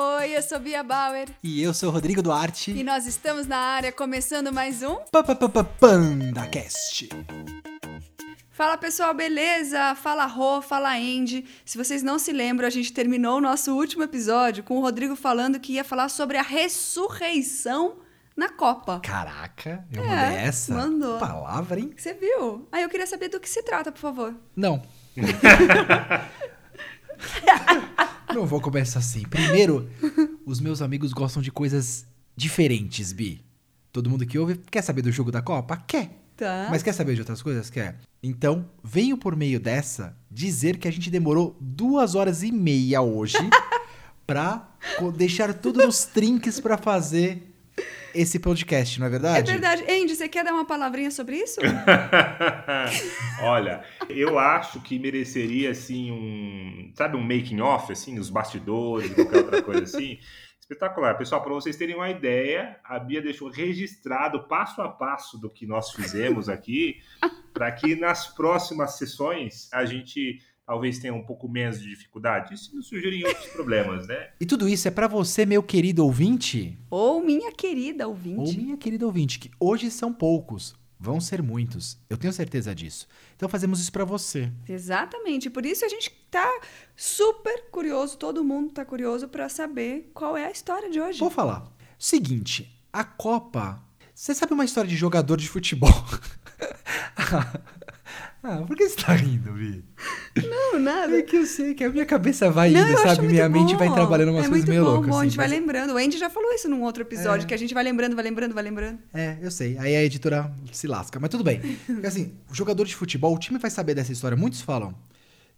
Oi, eu sou Bia Bauer E eu sou o Rodrigo Duarte. e nós estamos na área começando mais um. Pa- PandaCast. Fala pessoal, beleza? Fala Rô, fala Andy. Se vocês não se lembram, a gente terminou o nosso último episódio com o Rodrigo falando que ia falar sobre a ressurreição na Copa. Caraca, eu É, mandei essa mandou. palavra, hein? Você viu? Aí eu queria saber do que se trata, por favor. Não. Não vou começar assim. Primeiro, os meus amigos gostam de coisas diferentes, Bi. Todo mundo que ouve quer saber do jogo da Copa? Quer. Tá. Mas quer saber de outras coisas? Quer. Então, venho por meio dessa dizer que a gente demorou duas horas e meia hoje pra deixar tudo nos trinques pra fazer esse podcast, não é É verdade? verdade. Andy, você quer dar uma palavrinha sobre isso? Olha, eu acho que mereceria assim um, sabe, um making off assim, os bastidores, qualquer outra coisa assim. Espetacular. Pessoal, para vocês terem uma ideia, a Bia deixou registrado passo a passo do que nós fizemos aqui, para que nas próximas sessões a gente talvez tenha um pouco menos de dificuldade. Isso não surgirem outros problemas, né? E tudo isso é pra você, meu querido ouvinte, Ou minha querida ou ouvinte. minha querida ouvinte, que hoje são poucos, vão ser muitos. Eu tenho certeza disso. Então fazemos isso pra você. Exatamente. Por isso a gente tá super curioso, todo mundo tá curioso pra saber qual é a história de hoje. Vou falar. Seguinte, a Copa. Você sabe uma história de jogador de futebol? ah, por que você tá rindo, Vi? Não, nada. É que eu sei que a minha cabeça vai Não, indo, sabe? muito Minha mente bom. vai trabalhando umas é coisas muito meio bom, loucas. bom, a assim, gente vai lembrando. O Andy já falou isso num outro episódio, É. que a gente vai lembrando, vai lembrando, vai lembrando. É, eu sei. Aí a editora se lasca. Mas tudo bem. Porque assim, o jogador de futebol, o time vai saber dessa história. Muitos falam.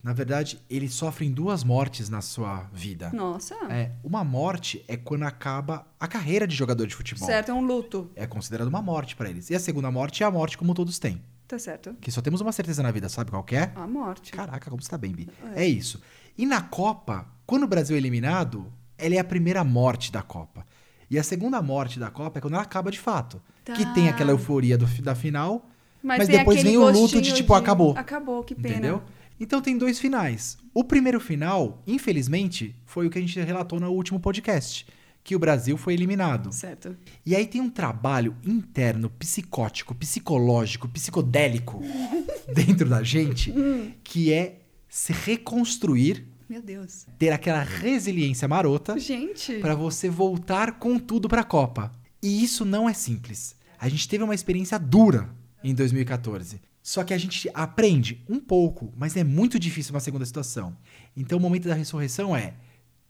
Na verdade, eles sofrem duas mortes na sua vida. Nossa. É, uma morte é quando acaba a carreira de jogador de futebol. certo, é um luto. É considerado uma morte pra eles. E a segunda morte é a morte como todos têm. Tá certo. Que só temos uma certeza na vida, sabe qual que é? A morte. Caraca, como você tá bem, Bi. É isso. E na Copa, quando o Brasil é eliminado, ela é a primeira morte da Copa. E a segunda morte da Copa é quando ela acaba de fato. Tá. Que tem aquela euforia do, da final, mas, tem depois vem o luto de tipo, acabou. Acabou, que pena. Entendeu? Então tem dois finais. O primeiro final, infelizmente, foi o que a gente relatou no último podcast. Que o Brasil foi eliminado. Certo. E aí tem um trabalho interno, psicótico, psicológico, psicodélico dentro da gente, que é se reconstruir, Meu Deus. ter aquela resiliência marota Gente. pra você voltar com tudo pra Copa. E isso não é simples. A gente teve uma experiência dura em 2014. Só que a gente aprende um pouco, mas é muito difícil uma segunda situação. Então o momento da ressurreição é: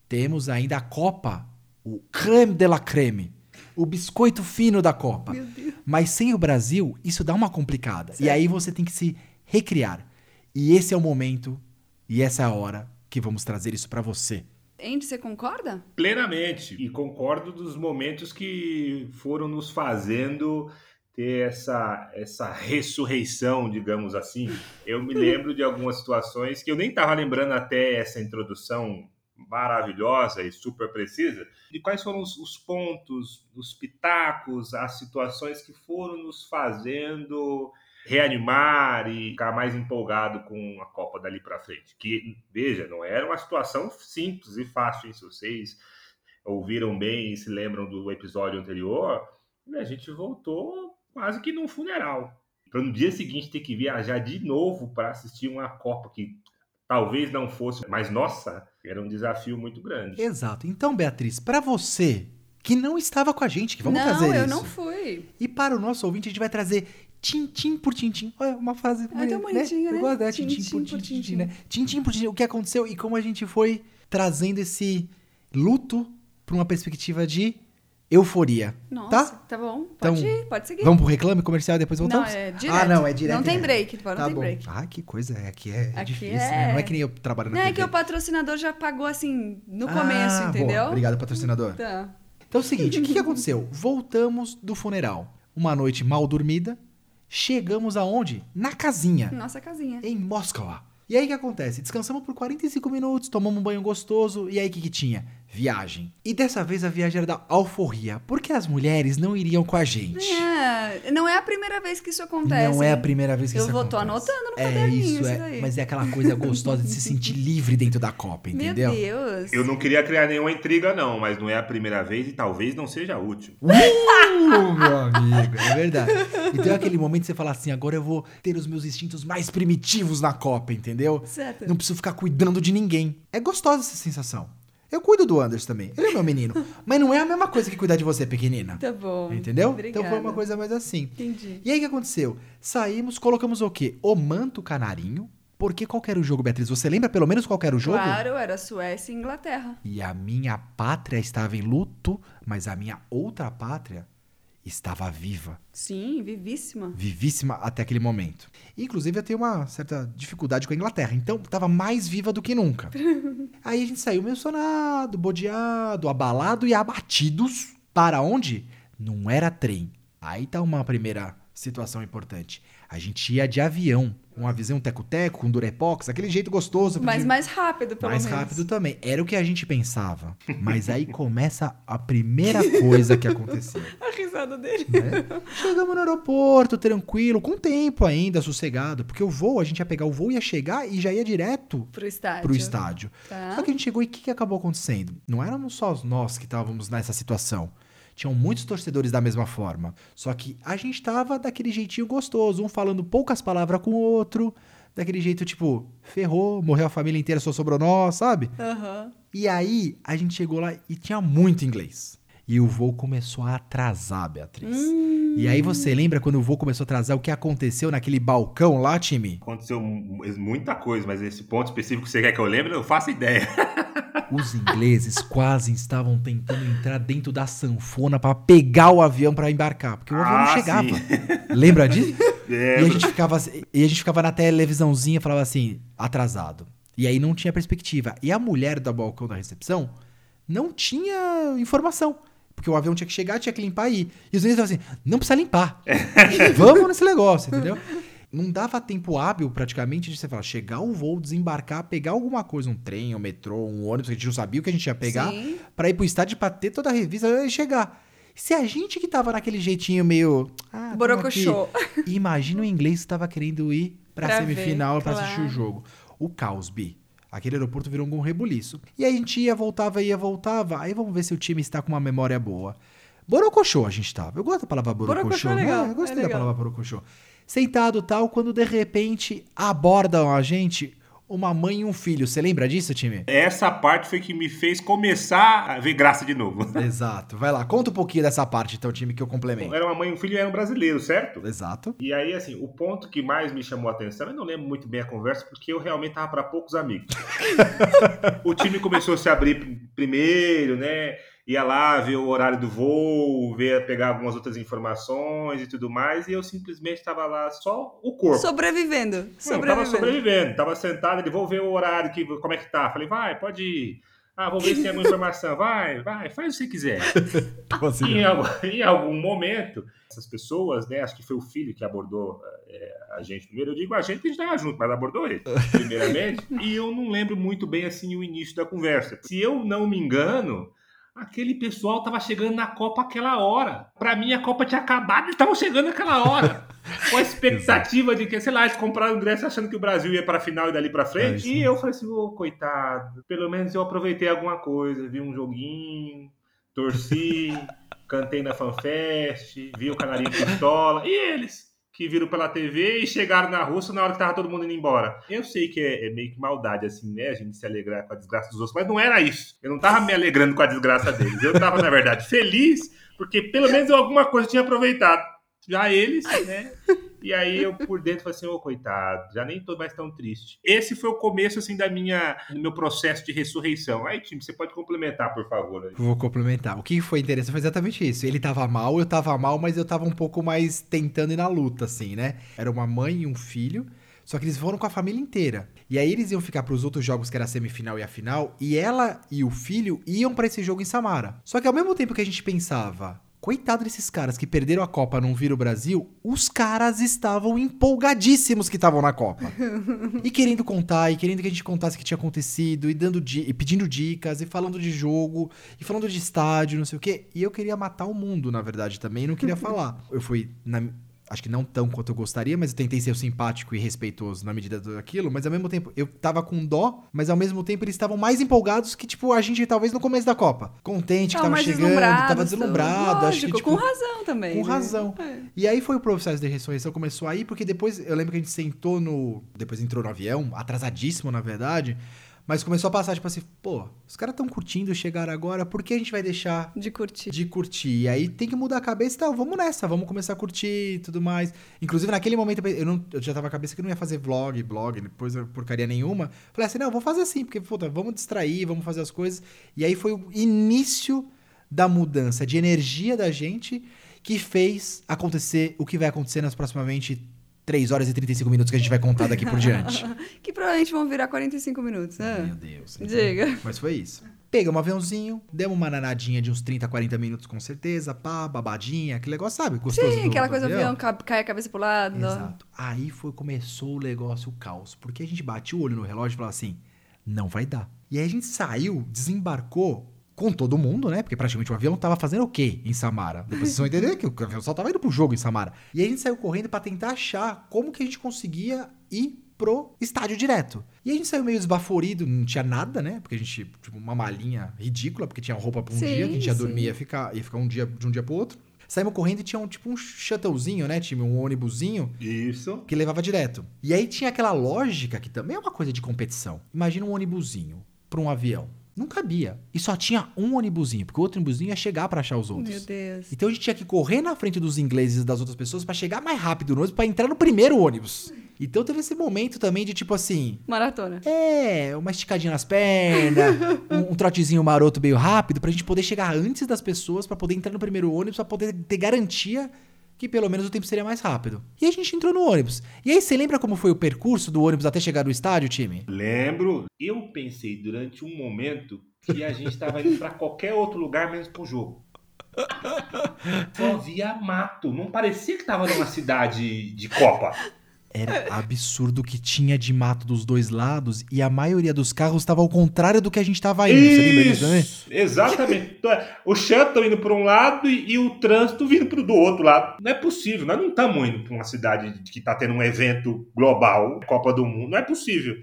temos ainda a Copa, o creme de la creme, o biscoito fino da Copa. Meu Deus. Mas sem o Brasil, isso dá uma complicada. E aí você tem que se recriar. E esse é o momento e essa é a hora que vamos trazer isso pra você. Andy, você concorda? Plenamente. E concordo dos momentos que foram nos fazendo ter essa, essa ressurreição, digamos assim. Eu me lembro de algumas situações que eu nem estava lembrando até essa introdução maravilhosa e super precisa, de quais foram os, os pontos, os pitacos, as situações que foram nos fazendo reanimar e ficar mais empolgado com a Copa dali para frente. Que, veja, não era uma situação simples e fácil, se vocês ouviram bem e se lembram do episódio anterior, a gente voltou quase que num funeral. Para no dia seguinte ter que viajar de novo para assistir uma Copa que talvez não fosse mais nossa, era um desafio muito grande. Exato. Então, Beatriz, pra você que não estava com a gente, que vamos não, trazer eu isso. não fui. E para o nosso ouvinte, a gente vai trazer tintim por tintim. Olha, uma frase Ah, tão bonitinha, Eu né? gosto dela, tintim, por tintim. né? Tintim por tintim, o que aconteceu e como a gente foi trazendo esse luto para uma perspectiva de euforia. Nossa, Tá? tá, bom. Então, Pode ir, pode seguir. Vamos pro reclame comercial e depois Não, voltamos? é direto. Ah, não, é direto. Não tem é. break, não Tá tem bom. break. Ah, que coisa. é, Aqui é, Aqui difícil, é- né? Não é que nem eu trabalhando Não, na é que o patrocinador já pagou assim no Ah, começo, boa. entendeu? Obrigado, patrocinador. Tá. Então é o seguinte, o que, que aconteceu? Voltamos do funeral. Uma noite mal dormida. Chegamos aonde? Na casinha, Nossa casinha. em Moscou. E aí o que acontece? Descansamos por 45 minutos, tomamos um banho gostoso. E aí o que, que tinha? Viagem. E dessa vez a viagem era da alforria, porque as mulheres não iriam com a gente. É, não é a primeira vez que isso acontece. Não é a primeira vez que Eu isso vou, tô acontece. anotando no É caderninho isso, isso é, daí. mas é aquela coisa gostosa de se sentir livre dentro da Copa, entendeu? Meu Deus. Eu não queria criar nenhuma intriga, não, mas não é a primeira vez e talvez não seja a última. Uh, meu amigo, é verdade. Então é aquele momento que você fala assim, agora eu vou ter os meus instintos mais primitivos na Copa, entendeu? Certo. Não preciso ficar cuidando de ninguém. É gostosa essa sensação. Eu cuido do Anders também. Ele é meu menino. mas não é a mesma coisa que cuidar de você, pequenina. Tá bom. Entendeu? Obrigada. Então foi uma coisa mais assim. Entendi. E aí o que aconteceu? Saímos, colocamos o quê? O manto canarinho. Porque qual era o jogo, Beatriz? Você lembra pelo menos qual era o jogo? Claro, era Suécia e Inglaterra. E a minha pátria estava em luto, mas a minha outra pátria estava viva. Sim, vivíssima. Vivíssima até aquele momento. Inclusive, eu tenho uma certa dificuldade com a Inglaterra. Então, estava mais viva do que nunca. Aí a gente saiu mencionado, bodeado, abalado e abatidos. Para onde? Não era trem. Aí tá uma primeira situação importante. A gente ia de avião. Um avião um teco-teco, um durepox, aquele jeito gostoso. Mas de- mais rápido, pelo mais menos. rápido também. Era o que a gente pensava. Mas aí começa a primeira coisa que aconteceu. A risada dele. né? Chegamos no aeroporto, tranquilo, com tempo ainda, sossegado. Porque o voo, a gente ia pegar o voo, ia chegar e já ia direto Pro estádio. pro estádio. Tá. Só que a gente chegou e o que, que acabou acontecendo? Não éramos só nós que estávamos nessa situação. Tinham muitos torcedores da mesma forma. Só que a gente tava daquele jeitinho gostoso, um falando poucas palavras com o outro, daquele jeito tipo, ferrou, morreu a família inteira, só sobrou nós, sabe? Aham. E aí a gente chegou lá e tinha muito inglês. E o voo começou a atrasar, Beatriz. Hum. E aí você lembra quando o voo começou a atrasar o que aconteceu naquele balcão lá, time? Aconteceu mu- muita coisa, mas esse ponto específico que você quer que eu lembre, eu faço ideia. Os ingleses quase estavam tentando entrar dentro da sanfona pra pegar o avião pra embarcar, porque o avião não Ah, chegava. sim. Lembra disso? E a gente ficava e a gente ficava na televisãozinha e falava assim, atrasado. E aí não tinha perspectiva. E a mulher do balcão da recepção não tinha informação. Porque o avião tinha que chegar, tinha que limpar e ir. E os ingleses falavam assim, não precisa limpar. Vamos nesse negócio, entendeu? Não dava tempo hábil, praticamente, de você falar, chegar o voo, desembarcar, pegar alguma coisa, um trem, um metrô, um ônibus, que a gente não sabia o que a gente ia pegar, pra ir pro estádio pra ter toda a revista e chegar. Se a gente que tava naquele jeitinho meio. Ah, Borocochô. Imagina o inglês que estava querendo ir pra, Pra semifinal ver, pra assistir o claro. jogo. O caos, Bi. Aquele aeroporto virou um rebuliço. E aí a gente ia, voltava, ia, voltava. Aí vamos ver se o time está com uma memória boa. Borocochô a gente tava. Eu gosto da palavra borocochô. Borocochô é né? legal, Eu gostei é da palavra borocochô. Sentado tal, quando de repente abordam a gente uma mãe e um filho. Você lembra disso, time? Essa parte foi que me fez começar a ver graça de novo. Exato. Vai lá, conta um pouquinho dessa parte, então, time, que eu complemento. Era uma mãe e um filho e era um brasileiro, certo? Exato. E aí, assim, o ponto que mais me chamou a atenção, eu não lembro muito bem a conversa, porque eu realmente tava para poucos amigos. o time começou a se abrir pr- primeiro, né? Ia lá ver o horário do voo, ver, pegar algumas outras informações e tudo mais, e eu simplesmente estava lá só o corpo. Sobrevivendo. Não, tava Sobrevivendo. sobrevivendo, tava sentado, ele vou ver o horário, que, como é que tá. Falei, vai, pode ir. Ah, vou ver se tem alguma informação. Vai, vai, faz o que você quiser. Assim, em, algum, em algum momento, essas pessoas, né? Acho que foi o filho que abordou é, a gente primeiro. Eu digo a gente porque a gente tava junto, mas abordou ele, primeiramente. e eu não lembro muito bem assim o início da conversa. Se eu não me engano. Aquele pessoal tava chegando na Copa aquela hora. Pra mim, a Copa tinha acabado e estavam chegando naquela hora. Com a expectativa de que, sei lá, eles compraram o ingresso achando que o Brasil ia pra final e dali pra É frente. isso e eu falei assim, ô, coitado, pelo menos eu aproveitei alguma coisa. Vi um joguinho, torci, cantei na FanFest, vi o Canarinho Pistola. E eles? Que viram pela TV e chegaram na Rússia na hora que tava todo mundo indo embora. Eu sei que é, é meio que maldade, assim, né? A gente se alegrar com a desgraça dos outros, mas não era isso. Eu não tava me alegrando com a desgraça deles. Eu tava, na verdade, feliz, porque pelo menos alguma coisa tinha aproveitado. Já eles, né? E aí eu por dentro falei assim, ô coitado, já nem tô mais tão triste. Esse foi o começo, assim, da minha, do meu processo de ressurreição. Aí, time, você pode complementar, por favor. aí. Vou complementar. O que foi interessante foi exatamente isso. Ele tava mal, eu tava mal, mas eu tava um pouco mais tentando ir na luta, assim, né? Era uma mãe e um filho. Só que eles foram com a família inteira. E aí eles iam ficar pros outros jogos, que era a semifinal e a final. E ela e o filho iam pra esse jogo em Samara. Só que ao mesmo tempo que a gente pensava, Coitado desses caras que perderam a Copa não viram o Brasil, os caras estavam empolgadíssimos que estavam na Copa. e querendo contar, e querendo que a gente contasse o que tinha acontecido, e dando di- e pedindo dicas, e falando de jogo, e falando de estádio, não sei o quê. E eu queria matar o mundo, na verdade, também, não queria falar. Eu fui na- Acho que não tão quanto eu gostaria, mas eu tentei ser simpático e respeitoso na medida daquilo. Mas ao mesmo tempo, eu tava com dó, mas ao mesmo tempo eles estavam mais empolgados que, tipo, a gente talvez no começo da Copa. Contente, que Tava tava mais chegando, tava deslumbrado. acho que, Lógico, tipo, com razão também. com né? razão. É. e aí foi o processo de ressurreição, começou aí, porque depois eu lembro que a gente sentou no. Depois entrou no avião, atrasadíssimo, na verdade. Mas começou a passar, tipo assim, pô, os caras estão curtindo chegar agora, por que a gente vai deixar De curtir. de curtir? E aí tem que mudar a cabeça, então vamos nessa, vamos começar a curtir e tudo mais. Inclusive, naquele momento, eu, não, eu já tava com a cabeça que não ia fazer vlog, blog, depois porcaria nenhuma. Falei assim, não, vou fazer assim, porque, puta, vamos distrair, vamos fazer as coisas. E aí foi o início da mudança de energia da gente que fez acontecer o que vai acontecer nas proximamente 3 horas e 35 minutos que a gente vai contar daqui por diante. Que provavelmente vão virar 45 minutos, né? Meu Deus. Diga. Mas foi isso. Pegamos um aviãozinho, demos uma nanadinha de uns 30, 40 minutos com certeza, pá, babadinha, aquele negócio, sabe? Gostoso Sim, do- aquela do coisa do avião ca- cai a cabeça pro lado. Exato. Aí foi, começou o negócio, o caos. Porque a gente batia o olho no relógio e falava assim, não vai dar. E aí a gente saiu, desembarcou com todo mundo, né? Porque praticamente o avião tava fazendo o quê em Samara? Depois vocês vão entender que o avião só tava indo pro jogo em Samara. E aí a gente saiu correndo pra tentar achar como que a gente conseguia ir pro estádio direto. E a gente saiu meio esbaforido, não tinha nada, né? Porque a gente, tipo, uma malinha ridícula, porque tinha roupa pra um Sim, dia, que a gente ia sim. dormir e ia ficar, ia ficar um dia de um dia pro outro. Saímos correndo e tinha um, tipo um shuttlezinho, né? Tinha um ônibusinho Isso. que levava direto. E aí tinha aquela lógica que também é uma coisa de competição. Imagina um ônibusinho pra um avião. Não cabia. E só tinha um ônibusinho, porque o outro ônibusinho ia chegar pra achar os outros. Meu Deus. Então a gente tinha que correr na frente dos ingleses e das outras pessoas pra chegar mais rápido no ônibus, pra entrar no primeiro ônibus. Então teve esse momento também de tipo assim, Maratona. é, uma esticadinha nas pernas, um, um trotezinho maroto meio rápido, pra gente poder chegar antes das pessoas, pra poder entrar no primeiro ônibus, pra poder ter garantia que pelo menos o tempo seria mais rápido. E a gente entrou no ônibus. E aí, você lembra como foi o percurso do ônibus até chegar no estádio, time? Lembro, eu pensei durante um momento que a gente estava indo para qualquer outro lugar menos pro jogo. Só via mato, não parecia que tava numa cidade de Copa. Era absurdo o que tinha de mato dos dois lados e a maioria dos carros estava ao contrário do que a gente tava indo. Você lembra disso? Isso, exatamente. Então, é, O shuttle indo para um lado e, e o trânsito vindo pro do outro lado. Não é possível, nós não estamos indo para uma cidade que está tendo um evento global, Copa do Mundo, não é possível.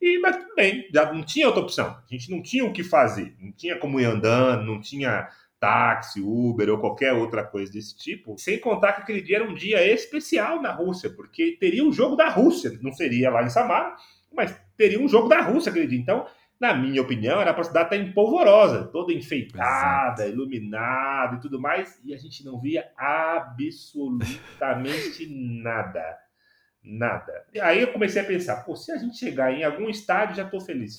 E, mas tudo bem, já não tinha outra opção. A gente não tinha o que fazer, não tinha como ir andando, não tinha táxi, Uber ou qualquer outra coisa desse tipo. Sem contar que aquele dia era um dia especial na Rússia, porque teria um jogo da Rússia, não seria lá em Samara, mas teria um jogo da Rússia aquele dia. Então, na minha opinião, era para cidade estar empolvorosa, toda enfeitada, iluminada e tudo mais, e a gente não via absolutamente nada. Nada. E aí eu comecei a pensar, pô, se a gente chegar em algum estádio, já tô feliz.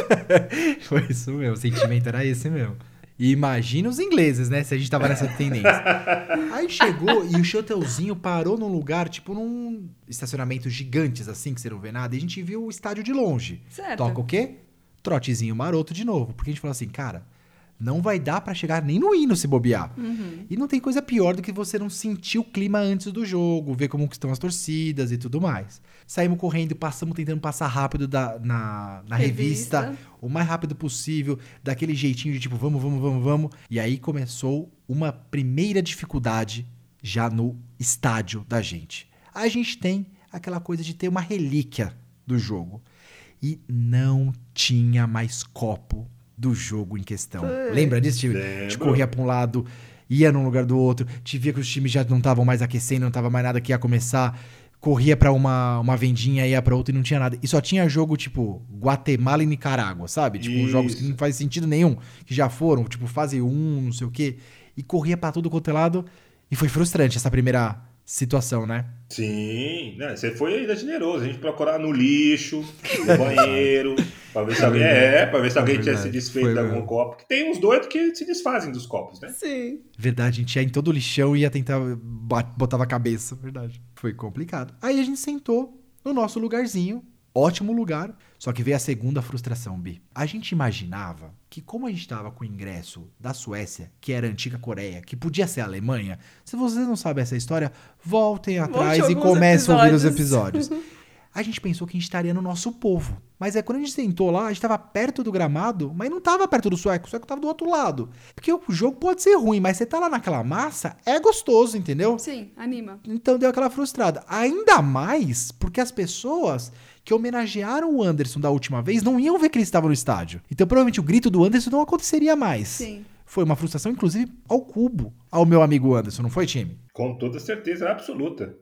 Foi isso mesmo, o sentimento era esse mesmo. E imagina os ingleses, né? Se a gente tava nessa tendência. Aí chegou e o shuttlezinho parou num lugar, tipo num estacionamento gigantes, assim, que você não vê nada. E a gente viu o estádio de longe. Certo. Toca o quê? Trotezinho maroto de novo. Porque a gente falou assim, cara, não vai dar pra chegar nem no hino se bobear. Uhum. E não tem coisa pior do que você não sentir o clima antes do jogo, ver como estão as torcidas e tudo mais. Saímos correndo, passamos tentando passar rápido da- na, na revista. Revista. o mais rápido possível, daquele jeitinho de tipo, vamos, vamos, vamos, vamos. E aí começou uma primeira dificuldade já no estádio da gente. A gente tem aquela coisa de ter uma relíquia do jogo. E não tinha mais copo do jogo em questão. Putz. Lembra disso? Tipo, A gente Lembro. corria pra um lado, ia num lugar do outro, te via que os times já não estavam mais aquecendo, não tava mais nada que ia começar. Corria pra uma, uma vendinha, ia pra outra e não tinha nada. E só tinha jogo tipo Guatemala e Nicarágua, sabe? Tipo, uns jogos que Isso. não faz sentido nenhum, que já foram, tipo fase 1, não sei o quê. E corria pra tudo quanto é lado. E foi frustrante essa primeira situação, né? Sim, né, você foi ainda generoso. A gente procurar no lixo, no banheiro, pra ver se alguém, é, pra ver se É alguém tinha se desfeito foi de algum mesmo. copo. Que tem uns doidos que se desfazem dos copos, né? Sim. Verdade, a gente ia em todo o lixão e ia tentar. botava a cabeça. Verdade. Foi complicado. Aí a gente sentou no nosso lugarzinho ótimo lugar. Só que veio a segunda frustração, Bi. A gente imaginava que, como a gente tava com o ingresso da Suécia, que era a antiga Coreia, que podia ser a Alemanha, se vocês não sabem essa história, voltem atrás e alguns comecem a ouvir os episódios. A gente pensou que a gente estaria no nosso povo. Mas é quando a gente sentou lá, a gente tava perto do gramado, mas não tava perto do sueco, o sueco tava do outro lado. Porque o jogo pode ser ruim, mas você tá lá naquela massa, é gostoso, entendeu? Sim, anima. Então deu aquela frustrada. Ainda mais porque as pessoas que homenagearam o Anderson da última vez não iam ver que ele estava no estádio. Então provavelmente o grito do Anderson não aconteceria mais. Sim. Foi uma frustração, inclusive, ao cubo, ao meu amigo Anderson, não foi, time? Com toda certeza absoluta.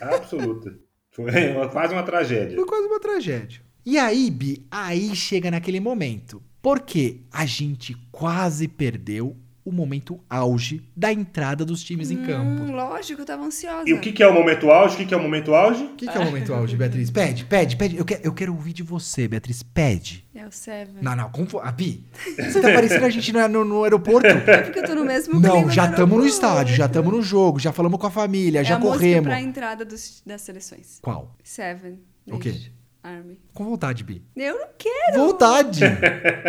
Absoluta. Foi quase uma tragédia. Foi quase uma tragédia. E aí, Bi, aí chega naquele momento. Porque a gente quase perdeu o momento auge da entrada dos times em campo. Hum, lógico, eu tava ansiosa. E o que, que é o momento auge? O que, que é o momento auge? O que, que é o momento auge, Beatriz? Pede, pede, pede. Eu quero, eu quero ouvir de você, Beatriz. Pede. É o Seven. Não, não, como for... Ah, Bi, você tá parecendo a gente no, no, no aeroporto? É porque eu tô no mesmo Não, já estamos no estádio, já estamos no jogo, já falamos com a família, É já a corremos. pra entrada dos, das seleções. Qual? Seven. O quê? Army. Com vontade, Bi. Eu não quero. Vontade!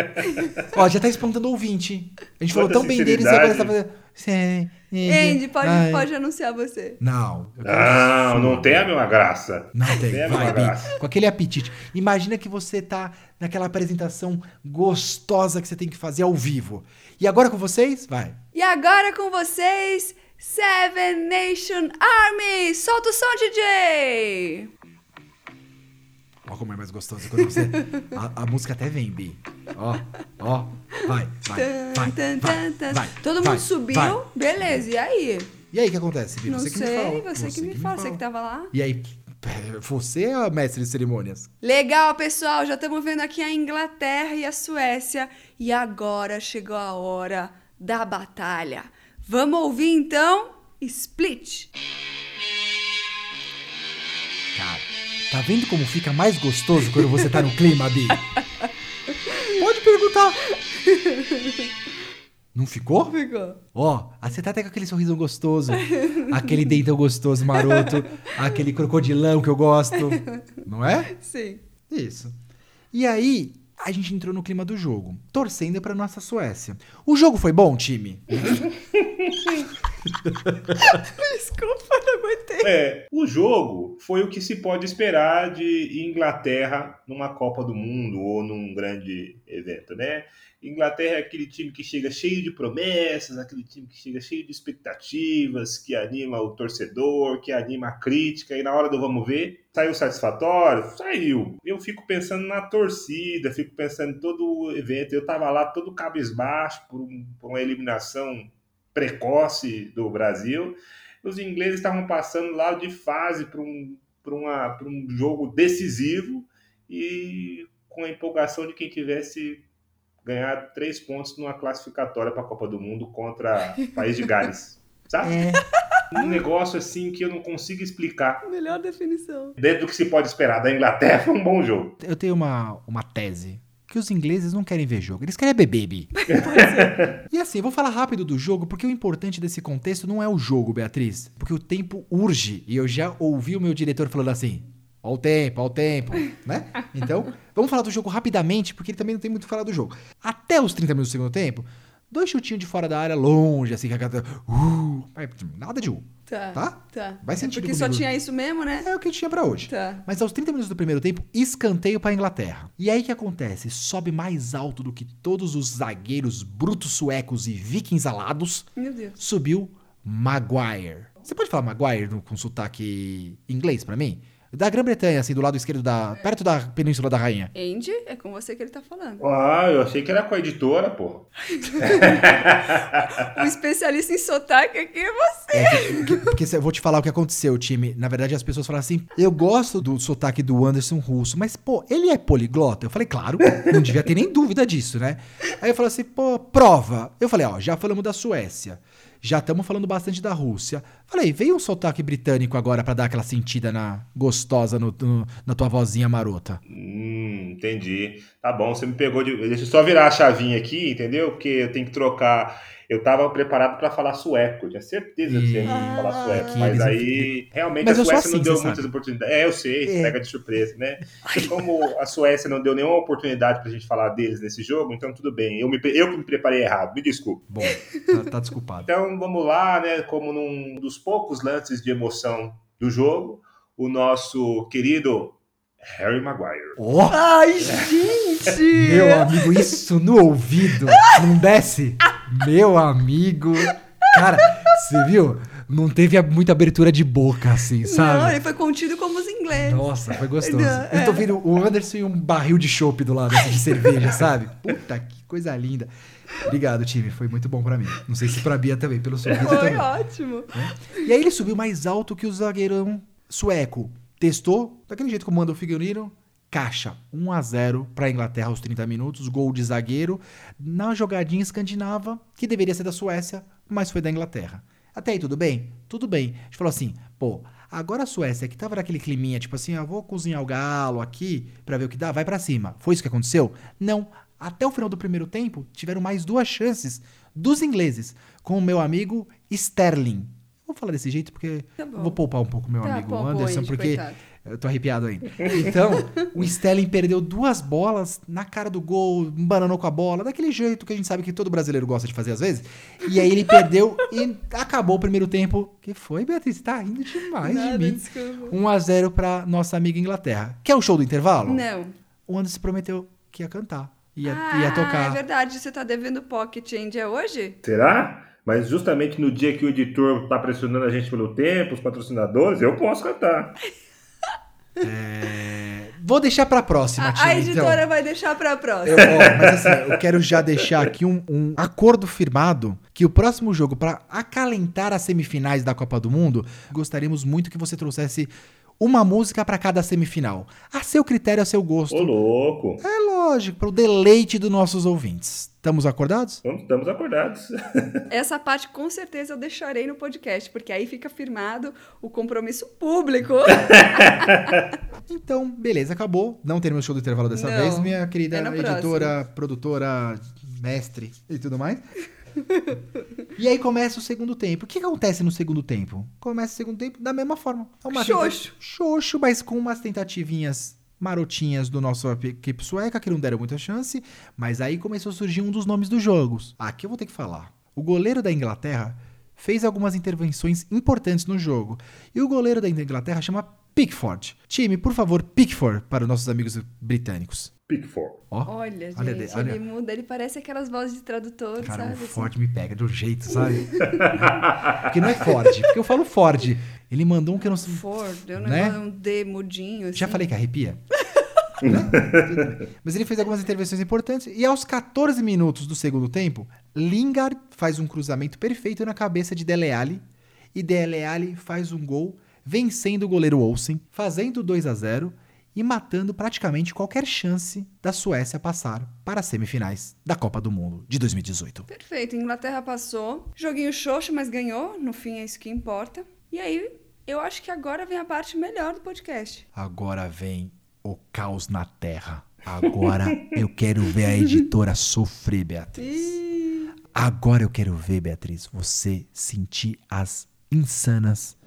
Ó, já tá espantando o ouvinte. A gente falou Quanta tão bem deles e agora você tá fazendo. Sim, Andy, pode, ai. pode anunciar você. Não. Não, sua. não tem a mesma graça. Não tem, Tem a vai, mesma Bi. graça. Com aquele apetite. Imagina que você tá naquela apresentação gostosa que você tem que fazer ao vivo. E agora com vocês? Vai. E agora com vocês, Seven Nation Army. Solta o som, DJ. Ó como é mais gostoso quando você... A, a música até vem, Bi. Ó, ó. Vai, vai, vai, vai, tan. vai, Todo vai, mundo subiu. vai. Beleza, e aí? E aí, o que acontece, Bi? não Você que sei, me fala. você, que me fala, você que tava lá. E aí, você é a mestre de cerimônias. Legal, pessoal, já estamos vendo aqui a Inglaterra e a Suécia. E agora chegou a hora da batalha. Vamos ouvir então Split. Cara, tá vendo como fica mais gostoso quando você tá no clima, Bi? Pode perguntar. Não ficou? Ficou. Ó, ah, você tá até com aquele sorriso gostoso, aquele dentão gostoso maroto, aquele crocodilão que eu gosto, não é? Sim. Isso. E aí, a gente entrou no clima do jogo, torcendo pra nossa Suécia. O jogo foi bom, time? Desculpa, não aguentei. É, o jogo foi o que se pode esperar de Inglaterra numa Copa do Mundo ou num grande evento, né? Inglaterra é aquele time que chega cheio de promessas, aquele time que chega cheio de expectativas, que anima o torcedor, que anima a crítica, e na hora do vamos ver, saiu satisfatório? Saiu. Eu fico pensando na torcida, fico pensando em todo o evento. Eu tava lá todo cabisbaixo por, um- por uma eliminação precoce do Brasil os ingleses estavam passando lá de fase para um, pra uma- pra um jogo decisivo e com a empolgação de quem tivesse ganhado três pontos numa classificatória para a Copa do Mundo contra o país de Gales. Sabe? É. Um negócio assim que eu não consigo explicar. Melhor definição. Dentro do que se pode esperar da Inglaterra, foi um bom jogo. Eu tenho uma, uma tese. Que os ingleses não querem ver jogo, eles querem é beber, Bi. e assim, eu vou falar rápido do jogo, porque o importante desse contexto não é o jogo, Beatriz. Porque o tempo urge. E eu já ouvi o meu diretor falando assim: ó o tempo, ó o tempo, né? Então, vamos falar do jogo rapidamente, porque ele também não tem muito o que falar do jogo. Até os 30 minutos do segundo tempo, dois chutinhos de fora da área, longe, assim, cara. Uh, nada de U. Tá. Tá? Tá. Vai É sentido Porque só comigo. tinha isso mesmo, né? É o que tinha pra hoje. Tá. Mas aos 30 minutos do primeiro tempo, escanteio pra Inglaterra. E aí o que acontece? Sobe mais alto do que todos os zagueiros brutos suecos e vikings alados, Meu Deus. subiu Maguire. Você pode falar Maguire no- com sotaque inglês pra mim? Da Grã-Bretanha, assim, do lado esquerdo da. perto da Península da Rainha. Andy, é com você que ele tá falando. Ah, eu achei que era com a editora, pô. O especialista em sotaque aqui é você. É, porque- eu vou te falar o que aconteceu, time. Na verdade, as pessoas falaram assim: eu gosto do sotaque do Anderson russo, mas, pô, ele é poliglota? Eu falei, claro, não devia ter nem dúvida disso, né? Aí eu falei assim, pô, prova. Eu falei, ó, já falamos da Suécia, já estamos falando bastante da Rússia. Falei, veio um sotaque britânico agora pra dar aquela sentida na gostosa no- no- na tua vozinha marota. Hum, entendi. Tá bom, você me pegou de. Deixa eu só virar a chavinha aqui, entendeu? Porque eu tenho que trocar. Eu tava preparado para falar sueco, tinha certeza que você ia Ah, falar sueco, mas eles- aí realmente Mas a Suécia assim, não deu muitas sabe. oportunidades. É, eu sei, É. pega de surpresa, né? E como a Suécia não deu nenhuma oportunidade pra gente falar deles nesse jogo, então tudo bem. Eu, me, eu que me preparei errado, me desculpe. Bom, tá, tá desculpado. Então vamos lá, né? Como num dos poucos lances de emoção do jogo, o nosso querido Harry Maguire. Ó, Ai, gente! meu amigo, isso no ouvido não desce? Meu amigo. Cara, você viu? Não teve muita abertura de boca, assim, sabe? Não, ele foi contido como os ingleses. Nossa, foi gostoso. Não, Eu tô é. vendo o Anderson e um barril de chopp do lado, assim, de cerveja, sabe? Puta, que coisa linda. Obrigado, time. Foi muito bom pra mim. Não sei se pra Bia também, pelo sorriso Foi também. ótimo. E aí ele subiu mais alto que o zagueirão sueco. Testou, daquele jeito como manda o Figueiredo. Caixa, 1 a 0 para Inglaterra aos 30 minutos, gol de zagueiro na jogadinha escandinava, que deveria ser da Suécia, mas foi da Inglaterra. Até aí tudo bem? Tudo bem. A gente falou assim, pô, agora a Suécia que tava naquele climinha, tipo assim, ah, vou cozinhar o galo aqui pra ver o que dá, vai pra cima. Foi isso que aconteceu? Não. Até o final do primeiro tempo, tiveram mais duas chances dos ingleses, com o meu amigo Sterling. Vou falar desse jeito porque Tá eu vou poupar um pouco meu Tá, amigo Anderson, porque coitado. Eu tô arrepiado ainda. Então, o Sterling perdeu duas bolas na cara do gol, embananou com a bola, daquele jeito que a gente sabe que todo brasileiro gosta de fazer às vezes. E aí ele perdeu e acabou o primeiro tempo. Que foi, Beatriz? Tá rindo demais Nada, de mim. desculpa. 1 a 0 pra nossa amiga Inglaterra. Quer o show do intervalo? Não. O Anderson prometeu que ia cantar. Ia, ah, ia é tocar. verdade. Você tá devendo pocket ainda é hoje? Será? Mas justamente no dia que o editor tá pressionando a gente pelo tempo, os patrocinadores, eu posso cantar. É, Vou deixar pra próxima, A, time, a então. editora vai deixar pra próxima. Eu, ó, mas assim, eu quero já deixar aqui um, um acordo firmado que o próximo jogo, pra acalentar as semifinais da Copa do Mundo, gostaríamos muito que você trouxesse uma música pra cada semifinal. A seu critério, a seu gosto. Ô, louco. É lógico, para o deleite dos nossos ouvintes. Estamos acordados? Estamos acordados. Essa parte com certeza eu deixarei no podcast, porque aí fica firmado o compromisso público. Então, beleza, acabou. Não teremos show do intervalo dessa Não, vez, minha querida é editora, produtora, mestre e tudo mais. e aí começa o segundo tempo. O que que acontece no segundo tempo? Começa o segundo tempo da mesma forma. É uma Xoxo. Xoxo, mas com umas tentativinhas marotinhas do nosso equipe sueca, que não deram muita chance. Mas aí começou a surgir um dos nomes dos jogos. Aqui eu vou ter que falar. O goleiro da Inglaterra fez algumas intervenções importantes no jogo. E o goleiro da Inglaterra chama Pickford. Time, por favor, Pickford para os nossos amigos britânicos. Pickford. Ó, Olha, gente, Olha de- olha. ele muda, ele parece aquelas vozes de tradutor, cara, sabe? o assim. Ford me pega de um jeito, sabe? porque não é Ford, porque eu falo Ford. Ele mandou um que eu não sei. Ford, eu não Né? um D mudinho. Já assim. falei que arrepia? Né? Tudo bem. Mas ele fez algumas intervenções importantes e aos 14 minutos do segundo tempo, Lingard faz um cruzamento perfeito na cabeça de Dele Alli e Dele Alli faz um gol vencendo o goleiro Olsen, fazendo 2 a 0 e matando praticamente qualquer chance da Suécia passar para as semifinais da Copa do Mundo de 2018. Perfeito, Inglaterra passou. Joguinho xoxo, mas ganhou. No fim é isso que importa. E aí, eu acho que agora vem a parte melhor do podcast. Agora vem o caos na Terra. Agora eu quero ver a editora sofrer, Beatriz. Agora eu quero ver, Beatriz, você sentir as insanas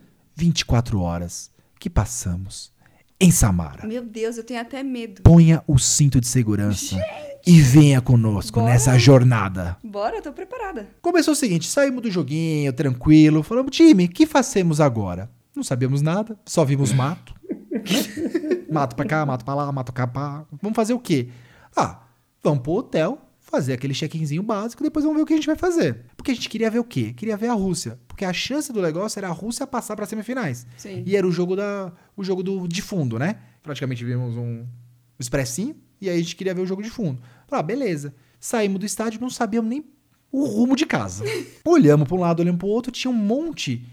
24 horas que passamos em Samara. meu Deus, eu tenho até medo. Ponha o cinto de segurança e venha conosco Bora. nessa jornada. Bora, eu tô preparada. Começou o seguinte: saímos do joguinho, tranquilo, falamos, time, o que fazemos agora? Não sabíamos nada, só vimos mato. né? mato pra cá, mato pra lá, mato cá pra. Vamos fazer o quê? Ah, vamos pro hotel, fazer aquele check-inzinho básico, depois vamos ver o que a gente vai fazer. Porque a gente queria ver o quê? Queria ver a Rússia. Porque a chance do negócio era a Rússia passar para semifinais. Sim. E era o jogo da o jogo do de fundo, né? Praticamente vimos um expressinho e aí a gente queria ver o jogo de fundo. Falei, ah, beleza. Saímos do estádio, não sabíamos nem o rumo de casa. Olhamos para um lado, olhamos para o outro, tinha um monte.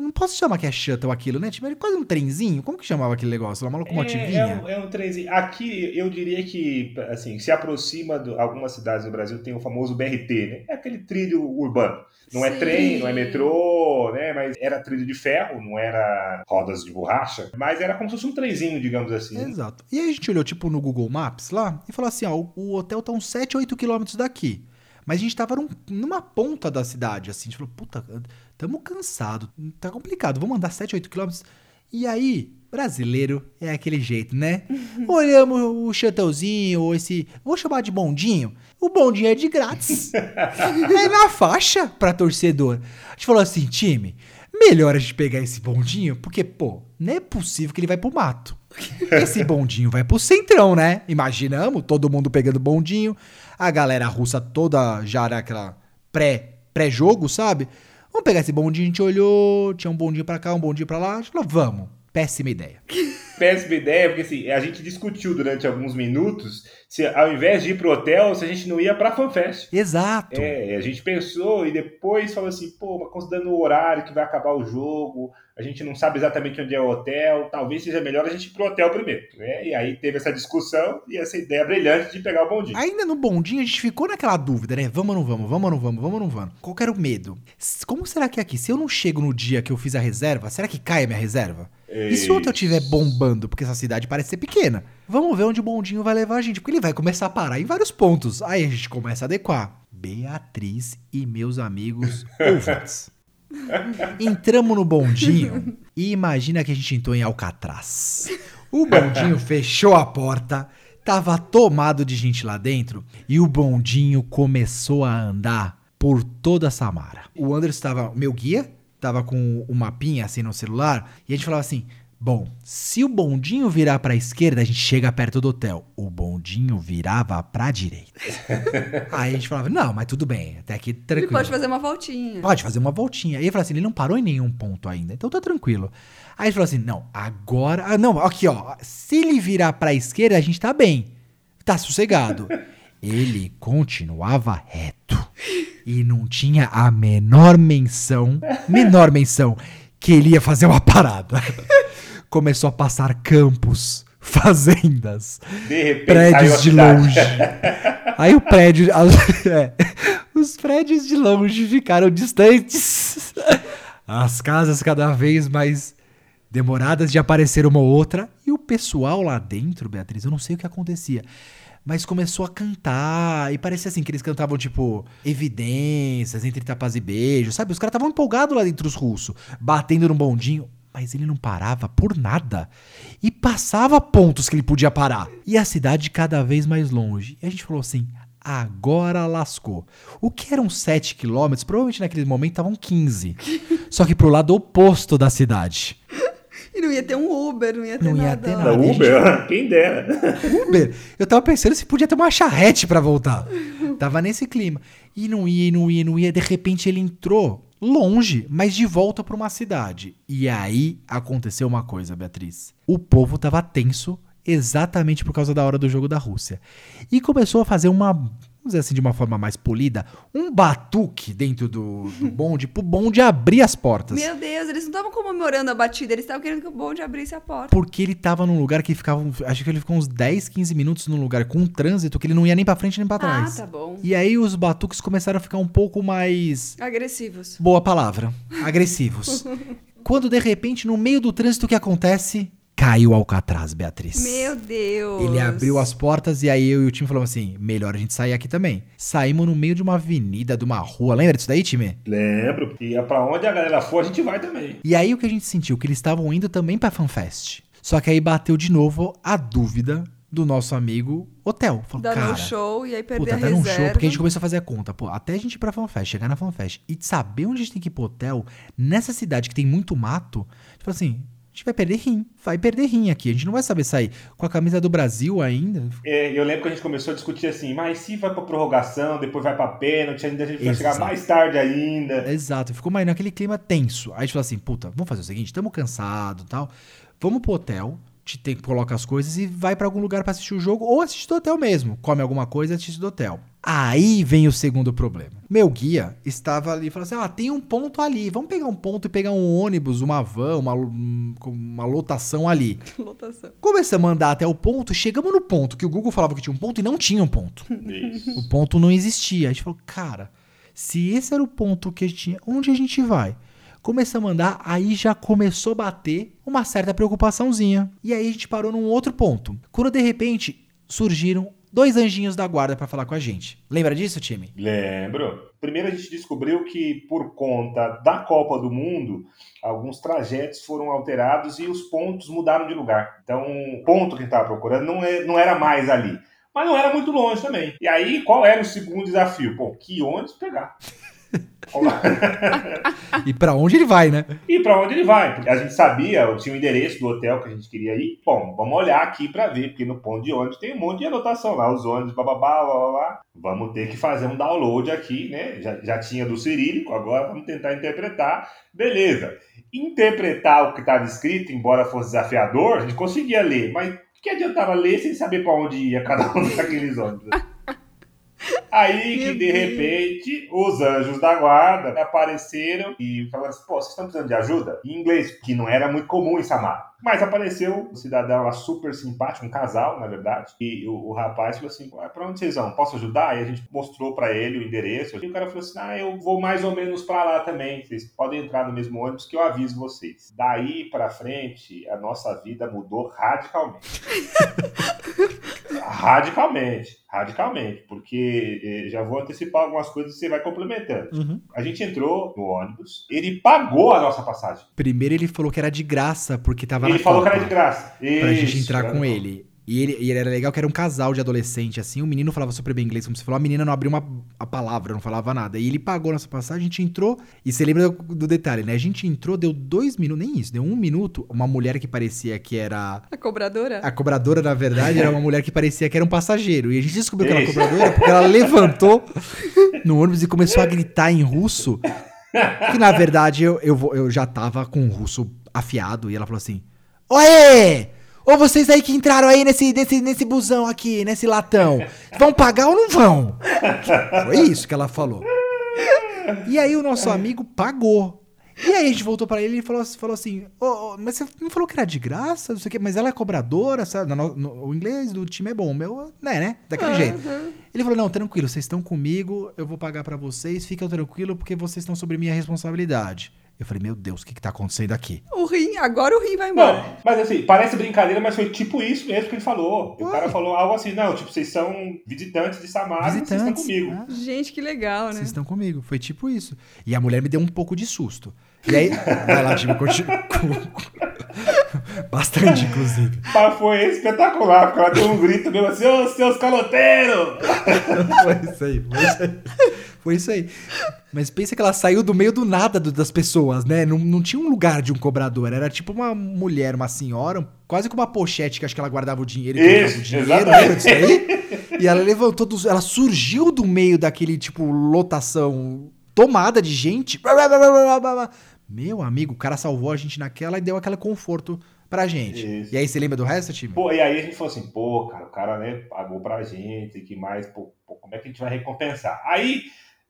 Não posso chamar que é shuttle aquilo, né? Tipo, era quase um trenzinho. Como que chamava aquele negócio? Uma É, locomotivinha? é, um, é um trenzinho. Aqui eu diria que assim, se aproxima de algumas cidades do Brasil tem o famoso BRT, né? É aquele trilho urbano. Não é Sim. trem, não é metrô, né? Mas era trilho de ferro, não era rodas de borracha, mas era como se fosse um trenzinho, digamos assim. Exato. E aí a gente olhou, tipo, no Google Maps lá e falou assim: ó, o, o hotel tá uns 7, 8 quilômetros daqui. Mas a gente tava num- numa ponta da cidade, assim. A gente falou, puta, tamo cansado, tá complicado, vamos andar 7, 8 quilômetros. E aí, brasileiro é aquele jeito, né? Olhamos o shuttlezinho, ou esse. Vou chamar de bondinho. O bondinho é de grátis. é na faixa pra torcedor. A gente falou assim, time, melhor a gente pegar esse bondinho, porque, pô, não é possível que ele vai pro mato. Esse bondinho vai pro centrão, né? Imaginamos, todo mundo pegando bondinho, a galera russa toda já era aquela pré, pré-jogo, sabe? Vamos pegar esse bondinho, a gente olhou, tinha um bondinho pra cá, um bondinho pra lá, a gente falou, vamos. Péssima ideia. Péssima ideia, porque assim, a gente discutiu durante alguns minutos se ao invés de ir pro hotel, se a gente não ia pra FanFest. Exato. É, a gente pensou e depois falou assim, pô, mas considerando o horário que vai acabar o jogo, a gente não sabe exatamente onde é o hotel, talvez seja melhor a gente ir pro hotel primeiro, né? E aí teve essa discussão e essa ideia brilhante de pegar o bondinho. Ainda no bondinho a gente ficou naquela dúvida, né? Vamos ou não vamos? Vamos ou não vamos? Vamos ou não vamos? Qual era o medo? Como será que é aqui? Se eu não chego no dia que eu fiz a reserva, será que cai a minha reserva? E se o hotel estiver bombando, porque essa cidade parece ser pequena? Vamos ver onde o bondinho vai levar a gente, porque ele vai começar a parar em vários pontos. Aí a gente começa a adequar. Beatriz e meus amigos ouvintes. Entramos no bondinho e imagina que a gente entrou em Alcatraz. O bondinho fechou a porta, tava tomado de gente lá dentro e o bondinho começou a andar por toda a Samara. O Anderson estava, meu guia, tava com o mapinha assim no celular e a gente falava assim: Bom, se o bondinho virar pra esquerda, a gente chega perto do hotel. O bondinho virava pra direita. Aí a gente falava: Não, mas tudo bem, até aqui Ele tranquilo. pode fazer uma voltinha. Pode fazer uma voltinha. E ele falou assim: ele não parou em nenhum ponto ainda, então tá tranquilo. Aí ele falou assim: não, agora. Ah, não, aqui ó. Se ele virar pra esquerda, a gente tá bem. Tá sossegado. ele continuava reto. E não tinha a menor menção, menor menção, que ele ia fazer uma parada. Começou a passar campos, fazendas, De prédios de longe. Aí o prédio. as- é, os prédios de longe ficaram distantes. As casas cada vez mais demoradas de aparecer uma ou outra. E o pessoal lá dentro, Beatriz, eu não sei o que acontecia. Mas começou a cantar. E parecia assim que eles cantavam, tipo, evidências entre tapas e beijos, sabe? Os caras estavam empolgados lá dentro, os russos, batendo no bondinho. Mas ele não parava por nada. E passava pontos que ele podia parar. E a cidade cada vez mais longe. E a gente falou assim: agora lascou. O que eram 7 quilômetros, provavelmente naquele momento estavam 15. Só que pro lado oposto da cidade. E não ia ter um Uber, não ia ter Não ia nada. ter lá. nada. Da Uber, quem dera. Uber. Eu tava pensando se podia ter uma charrete pra voltar. Tava nesse clima. E não ia, e não ia, e não ia. De repente ele entrou longe, mas de volta pra uma cidade. E aí aconteceu uma coisa, Beatriz. O povo tava tenso exatamente por causa da hora do jogo da Rússia. E começou a fazer uma, vamos dizer assim de uma forma mais polida, um batuque dentro do, do bonde pro bonde abrir as portas. Meu Deus, eles não estavam comemorando a batida, eles estavam querendo que o bonde abrisse a porta. Porque ele tava num lugar que ficava. Acho que ele ficou uns 10, 15 minutos num lugar com um trânsito que ele não ia nem pra frente nem pra Ah, trás. tá bom. E aí os batuques começaram a ficar um pouco mais. Agressivos. Boa palavra. Agressivos. Quando de repente, no meio do trânsito, o que acontece? Caiu Alcatraz, Beatriz. Meu Deus. Ele abriu as portas e aí eu e o time falamos assim: melhor a gente sair aqui também. Saímos no meio de uma avenida, de uma rua. Lembra disso daí, time? Lembro. E pra onde a galera for, a gente vai também. E aí o que a gente sentiu? Que eles estavam indo também pra FanFest. Só que aí bateu de novo a dúvida do nosso amigo Hotel. Falou, Dar cara, no show e aí perder puta, a até num reserva. show, porque a gente começou a fazer a conta. Pô, até a gente ir pra FanFest, chegar na FanFest e saber onde a gente tem que ir pro hotel, nessa cidade que tem muito mato, tipo assim, a gente vai perder rim. Vai perder rim aqui. A gente não vai saber sair com a camisa do Brasil ainda. É, eu lembro que a gente começou a discutir assim, mas se vai pra prorrogação, depois vai pra pênalti, ainda a gente vai Exato. chegar mais tarde ainda. Exato, ficou mais naquele clima tenso. Aí a gente falou assim, puta, vamos fazer o seguinte, estamos cansados e tal. Vamos pro hotel, te tem, coloca as coisas e vai pra algum lugar pra assistir o jogo ou assiste do hotel mesmo. Come alguma coisa e assiste do hotel. Aí vem o segundo problema. Meu guia estava ali e falou assim: ah, tem um ponto ali. Vamos pegar um ponto e pegar um ônibus, uma van, uma, uma lotação ali. Lotação. Começamos a andar até o ponto, chegamos no ponto que o Google falava que tinha um ponto e não tinha um ponto. Isso. O ponto não existia. A gente falou, cara, se esse era o ponto que a gente tinha, onde a gente vai? Começamos a andar, aí já começou a bater uma certa preocupaçãozinha. E aí a gente parou num outro ponto. Quando de repente surgiram dois anjinhos da guarda pra falar com a gente. Lembra disso, time? Lembro. Primeiro a gente descobriu que por conta da Copa do Mundo, alguns trajetos foram alterados e os pontos mudaram de lugar. Então, o ponto que estava procurando não, é, não era mais ali. Mas não era muito longe também. E aí, qual era o segundo desafio? Bom, que ônibus pegar? E pra onde ele vai, né? e para onde ele vai? Porque a gente sabia, tinha o endereço do hotel que a gente queria ir. Bom, vamos olhar aqui para ver, porque no ponto de ônibus tem um monte de anotação lá, os ônibus, bababá, blá, blá, blá. Vamos ter que fazer um download aqui, né? Já, já tinha do cirílico, agora vamos tentar interpretar. Beleza. Interpretar o que estava escrito, embora fosse desafiador, a gente conseguia ler, mas que adiantava ler sem saber para onde ia cada um daqueles ônibus? Aí que de repente os anjos da guarda apareceram e falaram assim: pô, vocês estão precisando de ajuda? Em inglês, que não era muito comum em Samar. Mas apareceu um cidadão lá super simpático, um casal, na verdade. E o, o rapaz falou assim: ah, pra onde vocês vão? Posso ajudar? E a gente mostrou pra ele o endereço. E o cara falou assim: ah, eu vou mais ou menos pra lá também. Vocês podem entrar no mesmo ônibus que eu aviso vocês. Daí pra frente, a nossa vida mudou radicalmente. radicalmente, radicalmente, porque eh, já vou antecipar algumas coisas e você vai complementando. Uhum. A gente entrou no ônibus, ele pagou a nossa passagem. Primeiro ele falou que era de graça, porque tava ele falou que Copa, era de graça. Pra gente Isso, entrar com ele. E ele, e era legal que era um casal de adolescente, assim. O menino falava super bem inglês, como você falou. A menina não abriu uma, a palavra, não falava nada. E ele pagou nossa passagem, a gente entrou. E você lembra do, do detalhe, né? A gente entrou, deu dois minutos, nem isso, deu um minuto. Uma mulher que parecia que era. A cobradora? A cobradora, na verdade, era uma mulher que parecia que era um passageiro. E a gente descobriu que ela era Isso. cobradora porque ela levantou no ônibus e começou a gritar em russo. Que na verdade eu, eu, eu já tava com o russo afiado. E ela falou assim: Oê! Ô vocês aí que entraram aí nesse, nesse, nesse busão aqui, nesse latão, vão pagar ou não vão? Foi isso que ela falou. E aí o nosso amigo pagou. E aí a gente voltou pra ele e falou, falou assim: "Ô, ô, mas você não falou que era de graça? Não sei o quê, mas ela é cobradora, sabe? No- no- o inglês do time é bom, o meu, né, né? Daquele jeito. Ele falou: não, tranquilo, vocês estão comigo, eu vou pagar pra vocês, fiquem tranquilo, porque vocês estão sobre minha responsabilidade. Eu falei, meu Deus, o que, que tá acontecendo aqui? O rim, agora o rim vai embora. Não, mas assim, parece brincadeira, mas foi tipo isso mesmo que ele falou. O Ué. cara falou algo assim, não, tipo, vocês são visitantes de Samara, vocês estão Visitantes. comigo. né? Gente, que legal, né? Vocês estão comigo. Foi tipo isso. E a mulher me deu um pouco de susto. E aí, vai lá, time, continua. Bastante, inclusive. Mas foi espetacular, porque ela deu um grito mesmo assim, ô seus caloteiros! Foi isso aí, foi isso aí. Foi isso aí. Mas pensa que ela saiu do meio do nada do- das pessoas, né? Não, não tinha um lugar de um cobrador. Era tipo uma mulher, uma senhora, quase com uma pochete que acho que ela guardava o dinheiro e Isso, o dinheiro. Lembra disso aí? E ela levantou, dos, ela surgiu do meio daquele tipo lotação tomada de gente. Meu amigo, o cara salvou a gente naquela e deu aquele conforto pra gente. Isso. E aí, você lembra do resto, time? Pô, e aí a gente falou assim, pô, cara, o cara, né, pagou pra gente, que mais, pô, pô, como é que a gente vai recompensar? Aí,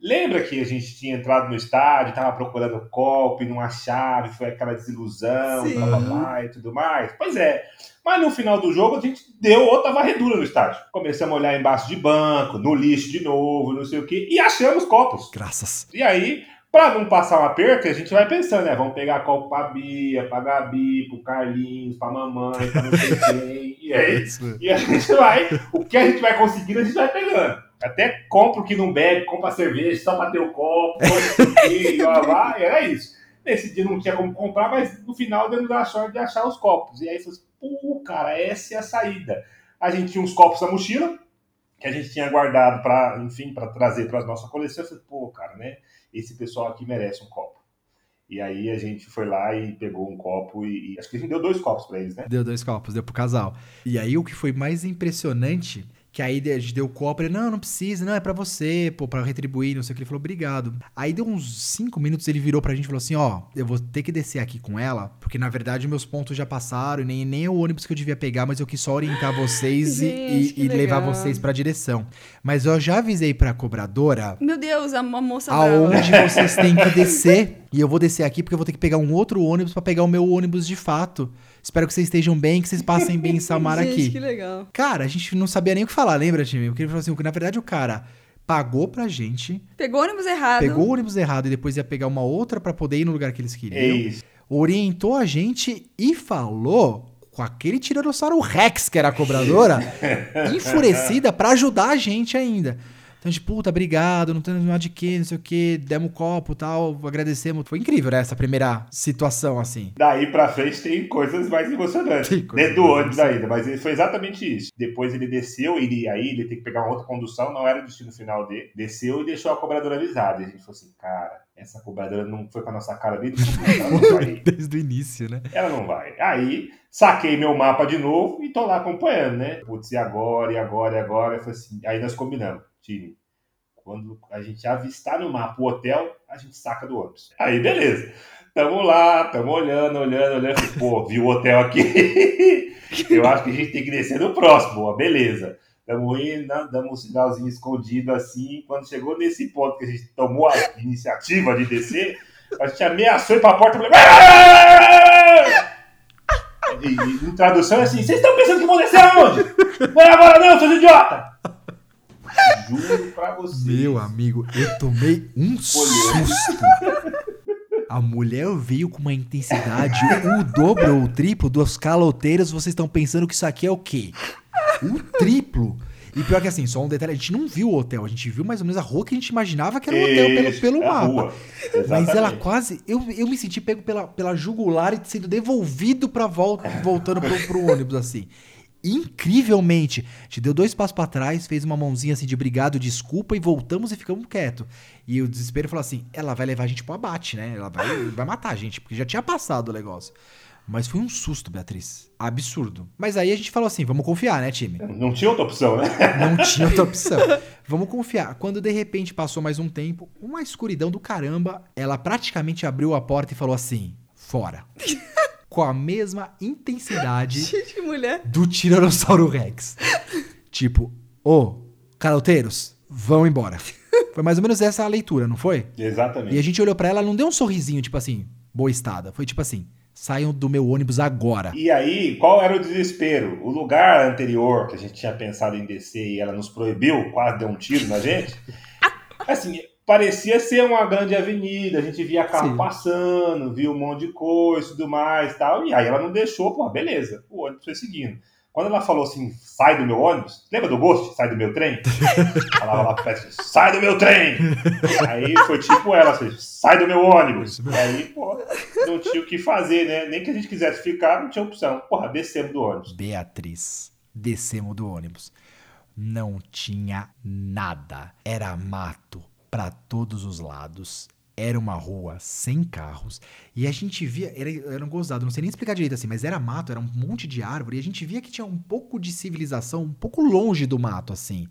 lembra que a gente tinha entrado no estádio, tava procurando copo e não achava, foi aquela desilusão, Sim. blá, blá, blá, e tudo mais? Pois é, mas no final do jogo a gente deu outra varredura no estádio. Começamos a olhar embaixo de banco, no lixo de novo, não sei o quê, e achamos copos. Graças. E aí, pra não passar um aperto, a gente vai pensando, né? Vamos pegar copo pra Bia, pra Gabi, pro Carlinhos, pra mamãe, pra não sei quem. E é isso. E a gente vai, o que a gente vai conseguindo, a gente vai pegando. Até compra o que não bebe, compra cerveja só pra ter o copo, e blá, e era isso. Nesse dia não tinha como comprar, mas no final demos a sorte de achar os copos. E aí falou assim, pô, cara, essa é a saída. A gente tinha uns copos na mochila, que a gente tinha guardado para, enfim, para trazer para a nossa coleção. Eu falei, pô, cara, né? Esse pessoal aqui merece um copo. E aí a gente foi lá e pegou um copo e, e acho que a gente deu dois copos para eles, né? Deu dois copos, deu pro casal. E aí o que foi mais impressionante, Que aí a gente deu o copo, ele, não, não precisa, não, é pra você, pô, pra retribuir, não sei o que. Ele falou, obrigado. Aí deu uns cinco minutos, ele virou pra gente e falou assim, ó, eu vou ter que descer aqui com ela, porque na verdade meus pontos já passaram, e nem, nem é o ônibus que eu devia pegar, mas eu quis só orientar vocês e- Gente, e, e levar vocês pra direção. Mas eu já avisei pra cobradora Meu Deus, a moça brava. aonde vocês têm que descer. E eu vou descer aqui porque eu vou ter que pegar um outro ônibus pra pegar o meu ônibus de fato. Espero que vocês estejam bem, que vocês passem bem em Samara Gente, aqui. que legal. Cara, a gente não sabia nem o que falar, lembra, time? Porque ele falou assim, na verdade o cara pagou pra gente, Pegou o ônibus errado. pegou o ônibus errado e depois ia pegar uma outra pra poder ir no lugar que eles É queriam. isso. Orientou a gente e falou com aquele tiranossauro Rex, que era a cobradora, enfurecida pra ajudar a gente ainda. Então, a gente, puta, obrigado, não tem nada de quê, não sei o quê, demos um copo e tal, agradecemos. Foi incrível, né, essa primeira situação, assim. Daí pra frente tem coisas mais emocionantes. Tem coisas Dentro do mais ônibus ainda, mas foi exatamente isso. Depois ele desceu, ele, aí ele tem que pegar uma outra condução, não era o destino final dele. Desceu e deixou a cobradora avisada. E a gente falou assim, cara, essa cobradora não foi com a nossa cara ir. Desde o início, né? Ela não vai. Aí, saquei meu mapa de novo e tô lá acompanhando, né? Putz, e agora, e agora, e agora? Eu falei assim, aí nós combinamos, time. Quando a gente avistar no mapa o hotel, a gente saca do ônibus. Aí, beleza. Tamo lá, tamo olhando, olhando, olhando. Pô, viu o hotel aqui? Eu acho que a gente tem que descer no próximo. Beleza. Tamo indo, né? damos um sinalzinho escondido assim. Quando chegou nesse ponto que a gente tomou a iniciativa de descer, a gente ameaçou ir pra porta. eu Falei, e, e, em tradução é assim: vocês estão pensando que vão descer aonde? Não é agora não, seus idiota! Juro pra vocês. Meu amigo, eu tomei um susto. A mulher veio com uma intensidade, o dobro ou o triplo dos caloteiros. Vocês estão pensando que isso aqui é o quê? O triplo. E pior que assim, só um detalhe, a gente não viu o hotel, a gente viu mais ou menos a rua que a gente imaginava que era o hotel pelo, pelo é mapa. Mas ela quase. Eu, eu me senti pego pela, pela jugular e sendo devolvido pra volta, voltando pro, pro ônibus, assim. Incrivelmente. Gente deu dois passos pra trás, fez uma mãozinha assim de obrigado, desculpa, e voltamos e ficamos quietos. E o desespero falou assim: ela vai levar a gente pro abate, né? Ela vai, vai matar a gente, porque já tinha passado o negócio. Mas foi um susto, Beatriz. Absurdo. Mas aí a gente falou assim: vamos confiar, né, time? Não tinha outra opção, né? Não tinha outra opção. Vamos confiar. Quando de repente passou mais um tempo, uma escuridão do caramba, ela praticamente abriu a porta e falou assim: fora. Com a mesma intensidade do Tiranossauro Rex. Tipo, ô, caloteiros, vão embora. Foi mais ou menos essa a leitura, não foi? Exatamente. E a gente olhou pra ela, ela não deu um sorrisinho, tipo assim, boa estada. Foi tipo assim, saiam do meu ônibus agora. E aí, qual era o desespero? O lugar anterior que a gente tinha pensado em descer e ela nos proibiu, quase deu um tiro na gente. Assim, parecia ser uma grande avenida, a gente via carro Sim. passando, via um monte de coisa e tudo mais tal. E aí ela não deixou, pô, beleza. O ônibus foi seguindo. Quando ela falou assim, sai do meu ônibus, lembra do Ghost? Sai do meu trem? Falava lá pro Petri, sai do meu trem! Aí foi tipo ela, assim, sai do meu ônibus! E aí, pô, não tinha o que fazer, né? Nem que a gente quisesse ficar, não tinha opção. Porra, descemos do ônibus. Beatriz, descemos do ônibus. Não tinha nada. Era mato pra todos os lados. Era uma rua sem carros. E a gente via. Era, era um gozado, não sei nem explicar direito assim, mas era mato, era um monte de árvore. E a gente via que tinha um pouco de civilização, um pouco longe do mato, assim.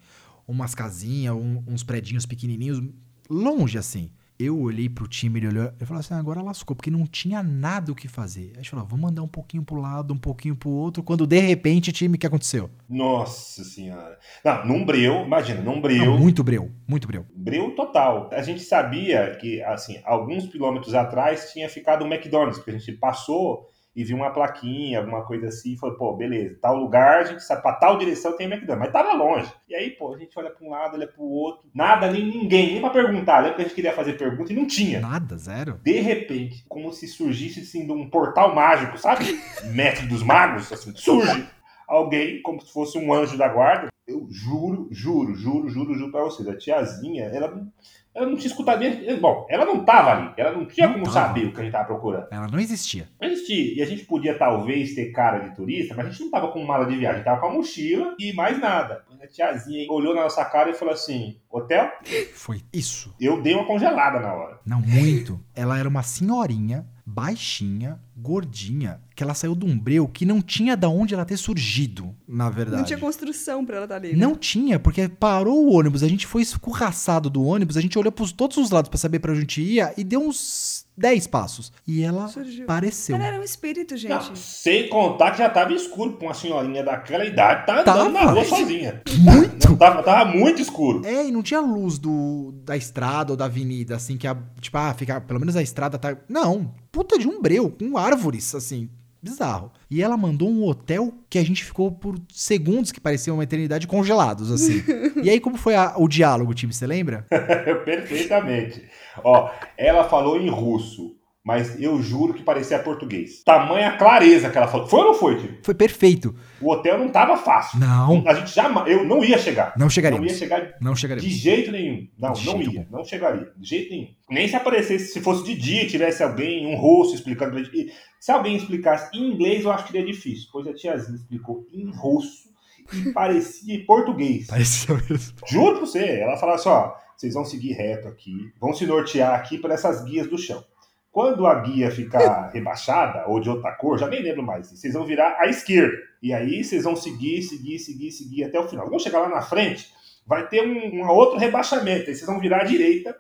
Umas casinhas, um- uns predinhos pequenininhos, longe assim. Eu olhei pro time, ele olhou, eu falei assim, "Ah, agora lascou, porque não tinha nada o que fazer. Aí a gente falou, vamos mandar um pouquinho pro lado, um pouquinho pro outro, quando de repente, time, o que aconteceu? Nossa senhora. Não, num breu, imagina, num breu. Não, muito breu, muito breu. Breu total. A gente sabia que, assim, alguns quilômetros atrás tinha ficado um McDonald's, porque a gente passou e viu uma plaquinha, alguma coisa assim, e falou, pô, beleza, tal lugar, a gente sabe, pra tal direção tem McDonald's, mas tava longe. E aí, pô, a gente olha pra um lado, olha pro outro, nada, nem ninguém, nem pra perguntar, lembra que a gente queria fazer pergunta e não tinha. Nada, zero. De repente, como se surgisse assim de um portal mágico, sabe? Mestre dos magos, assim, surge alguém como se fosse um anjo da guarda. Eu juro, juro, juro, juro, juro pra vocês. A tiazinha, ela, ela não tinha escutado nem. Bom, ela não tava ali. Ela não tinha Não como tava. saber o que a gente tava procurando. Ela não existia. Não existia. E a gente podia talvez ter cara de turista, mas a gente não tava com mala de viagem. A gente tava com a mochila e mais nada. A tiazinha olhou na nossa cara e falou assim: Hotel? Foi isso. Eu dei uma congelada na hora. Não, muito. Ela era uma senhorinha, baixinha, gordinha. Que ela saiu de um breu que não tinha da onde ela ter surgido, na verdade. Não tinha construção pra ela estar ali. né? Não tinha, porque parou o ônibus, a gente foi escorraçado do ônibus, a gente olhou por todos os lados pra saber pra onde a gente ia e deu uns 10 passos. E ela Surgiu. apareceu. Ela era um espírito, gente. Não, sem contar que já tava escuro pra uma senhorinha daquela idade, tá andando Tava. na rua sozinha. Muito! Não, tava, tava muito escuro. É, e não tinha luz do, da estrada ou da avenida, assim, que a, tipo, ah, fica, pelo menos a estrada tá. Não, puta de um breu, com árvores, assim, bizarro. E ela mandou um hotel que a gente ficou por segundos que pareciam uma eternidade congelados, assim. e aí, como foi a- o diálogo, time, você lembra? Perfeitamente. Ó, ela falou em russo, mas eu juro que parecia português. Tamanha clareza que ela falou. Foi ou não foi, tio? Foi perfeito. O hotel não tava fácil. Não, A gente jamais. Eu não ia chegar. não Não chegaremos. ia chegar Não de chegaremos. jeito nenhum. Não, De não ia. Não chegaria. De jeito nenhum. Nem se aparecesse, se fosse de dia, tivesse alguém, um russo explicando pra gente. Se alguém explicasse em inglês, eu acho que seria difícil. Pois a tiazinha explicou em russo e parecia português. Pareceu mesmo. Juro pra você. Ela falava assim: ó, vocês vão seguir reto aqui, vão se nortear aqui por essas guias do chão. Quando a guia ficar rebaixada ou de outra cor, já nem lembro mais, vocês vão virar à esquerda. E aí vocês vão seguir, seguir, seguir, seguir até o final. Vão chegar lá na frente, vai ter um, um outro rebaixamento. Aí vocês vão virar à direita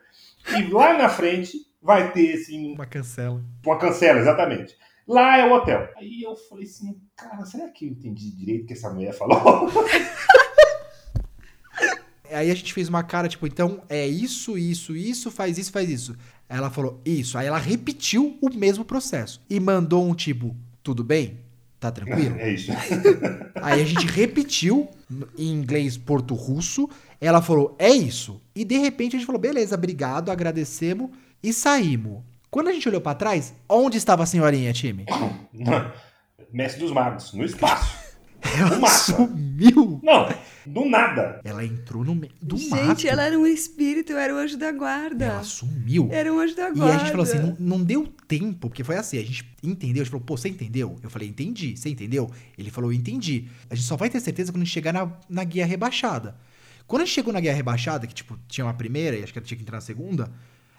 e lá na frente vai ter assim, Uma cancela. uma cancela, exatamente. Lá é o hotel. Aí eu falei assim, cara, será que eu entendi direito o que essa mulher falou? Aí a gente fez uma cara, tipo, então é isso, isso, isso, faz isso, faz isso. Ela falou, isso. Aí ela repetiu o mesmo processo. E mandou um tipo, tudo bem? Tá tranquilo? É isso. Aí a gente repetiu em inglês porto-russo. Ela falou, é isso. E de repente a gente falou, beleza, obrigado, agradecemos e saímos. Quando a gente olhou pra trás, onde estava a senhorinha, time? Mestre dos magos, no espaço. Ela sumiu. Não, do nada. Ela entrou no meio do gente, mato. ela era um espírito, era o anjo da guarda. Ela sumiu. Era um anjo da E guarda. a gente falou assim, não, não deu tempo, porque foi assim, a gente entendeu, a gente falou, pô, você entendeu? Eu falei, entendi, você entendeu? Ele falou, entendi. A gente só vai ter certeza quando a gente chegar na, na guia rebaixada. Quando a gente chegou na guia rebaixada, que tipo, tinha uma primeira e acho que ela tinha que entrar na segunda,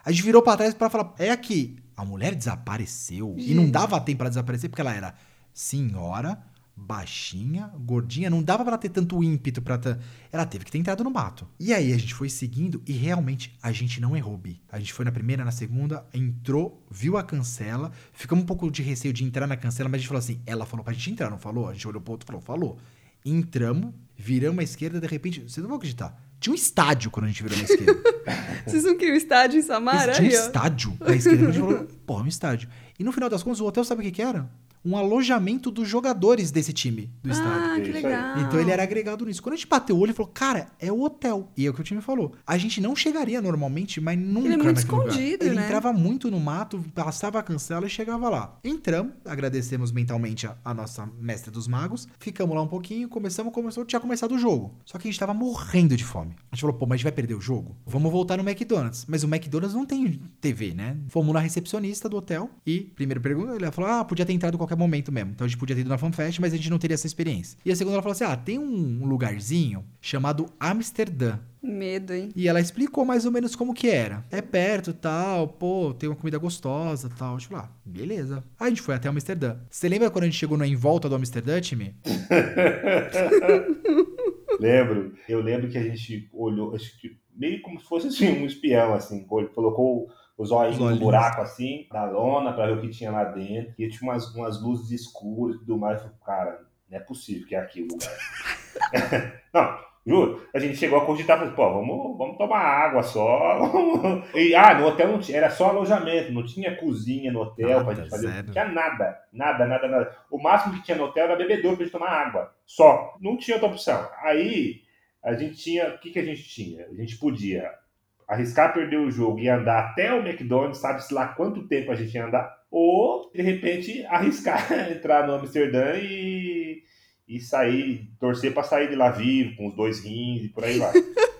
a gente virou pra trás pra falar, é aqui. A mulher desapareceu. E não dava tempo pra ela desaparecer, porque ela era senhora, baixinha, gordinha, não dava pra ela ter tanto ímpeto pra... ta- Ela teve que ter entrado no mato. E aí a gente foi seguindo e realmente a gente não errou, Bi. A gente foi na primeira, na segunda, entrou, viu a cancela, ficamos um pouco de receio de entrar na cancela, mas a gente falou assim, ela falou pra gente entrar, não falou? A gente olhou pro outro e falou, falou. Entramos, viramos à esquerda, de repente, vocês não vão acreditar, tinha um estádio quando a gente virou na esquerda. Vocês não queriam estádio em Samara? Tinha um estádio na esquerda. A gente falou, é um estádio. E no final das contas, o hotel sabe o que, que era? Um alojamento dos jogadores desse time do estádio. Ah, que aí. legal. Então ele era agregado nisso. Quando a gente bateu o olho, ele falou, cara, é o hotel. E é o que o time falou. A gente não chegaria normalmente, mas nunca Ele é muito escondido, Ele né? entrava muito no mato, passava a cancela e chegava lá. Entramos, agradecemos mentalmente a, a nossa mestre dos magos, ficamos lá um pouquinho, começamos, começou, tinha começado o jogo. Só que a gente tava morrendo de fome. A gente falou, pô, mas a gente vai perder o jogo? Vamos voltar no McDonald's. Mas o McDonald's não tem TV, né? Fomos na recepcionista do hotel e, primeira pergunta, ele falou, ah, podia ter entrado a qualquer momento mesmo. Então a gente podia ter ido na FanFest, mas a gente não teria essa experiência. E a segunda ela falou assim, ah, tem um lugarzinho chamado Amsterdã. Medo, hein? E ela explicou mais ou menos como que era. É perto, tal, pô, tem uma comida gostosa, tal. Gente falou, ah, beleza. Aí a gente foi até Amsterdã. Você lembra quando a gente chegou no em volta do Amsterdã, time? Lembro. Eu lembro que a gente olhou, acho que meio como se fosse assim, um espião, assim. Colocou os olhinhos Os no buraco, assim, da lona, pra ver o que tinha lá dentro. E tinha umas, umas luzes escuras e tudo mais. Eu falei, cara, não é possível que é aqui o lugar. não, juro. A gente chegou a cogitar, falei, pô, vamos, vamos tomar água só. E, ah, no hotel não tinha, era só alojamento, não tinha cozinha no hotel pra Nada, gente fazer. zero. Não tinha nada, nada, nada, nada. O máximo que tinha no hotel era bebedouro pra gente tomar água. Só. Não tinha outra opção. Aí a gente tinha. O que, que a gente tinha? A gente podia arriscar perder o jogo e andar até o McDonald's, sabe-se lá quanto tempo a gente ia andar, ou de repente arriscar entrar no Amsterdã e, e sair, torcer pra sair de lá vivo, com os dois rins e por aí vai.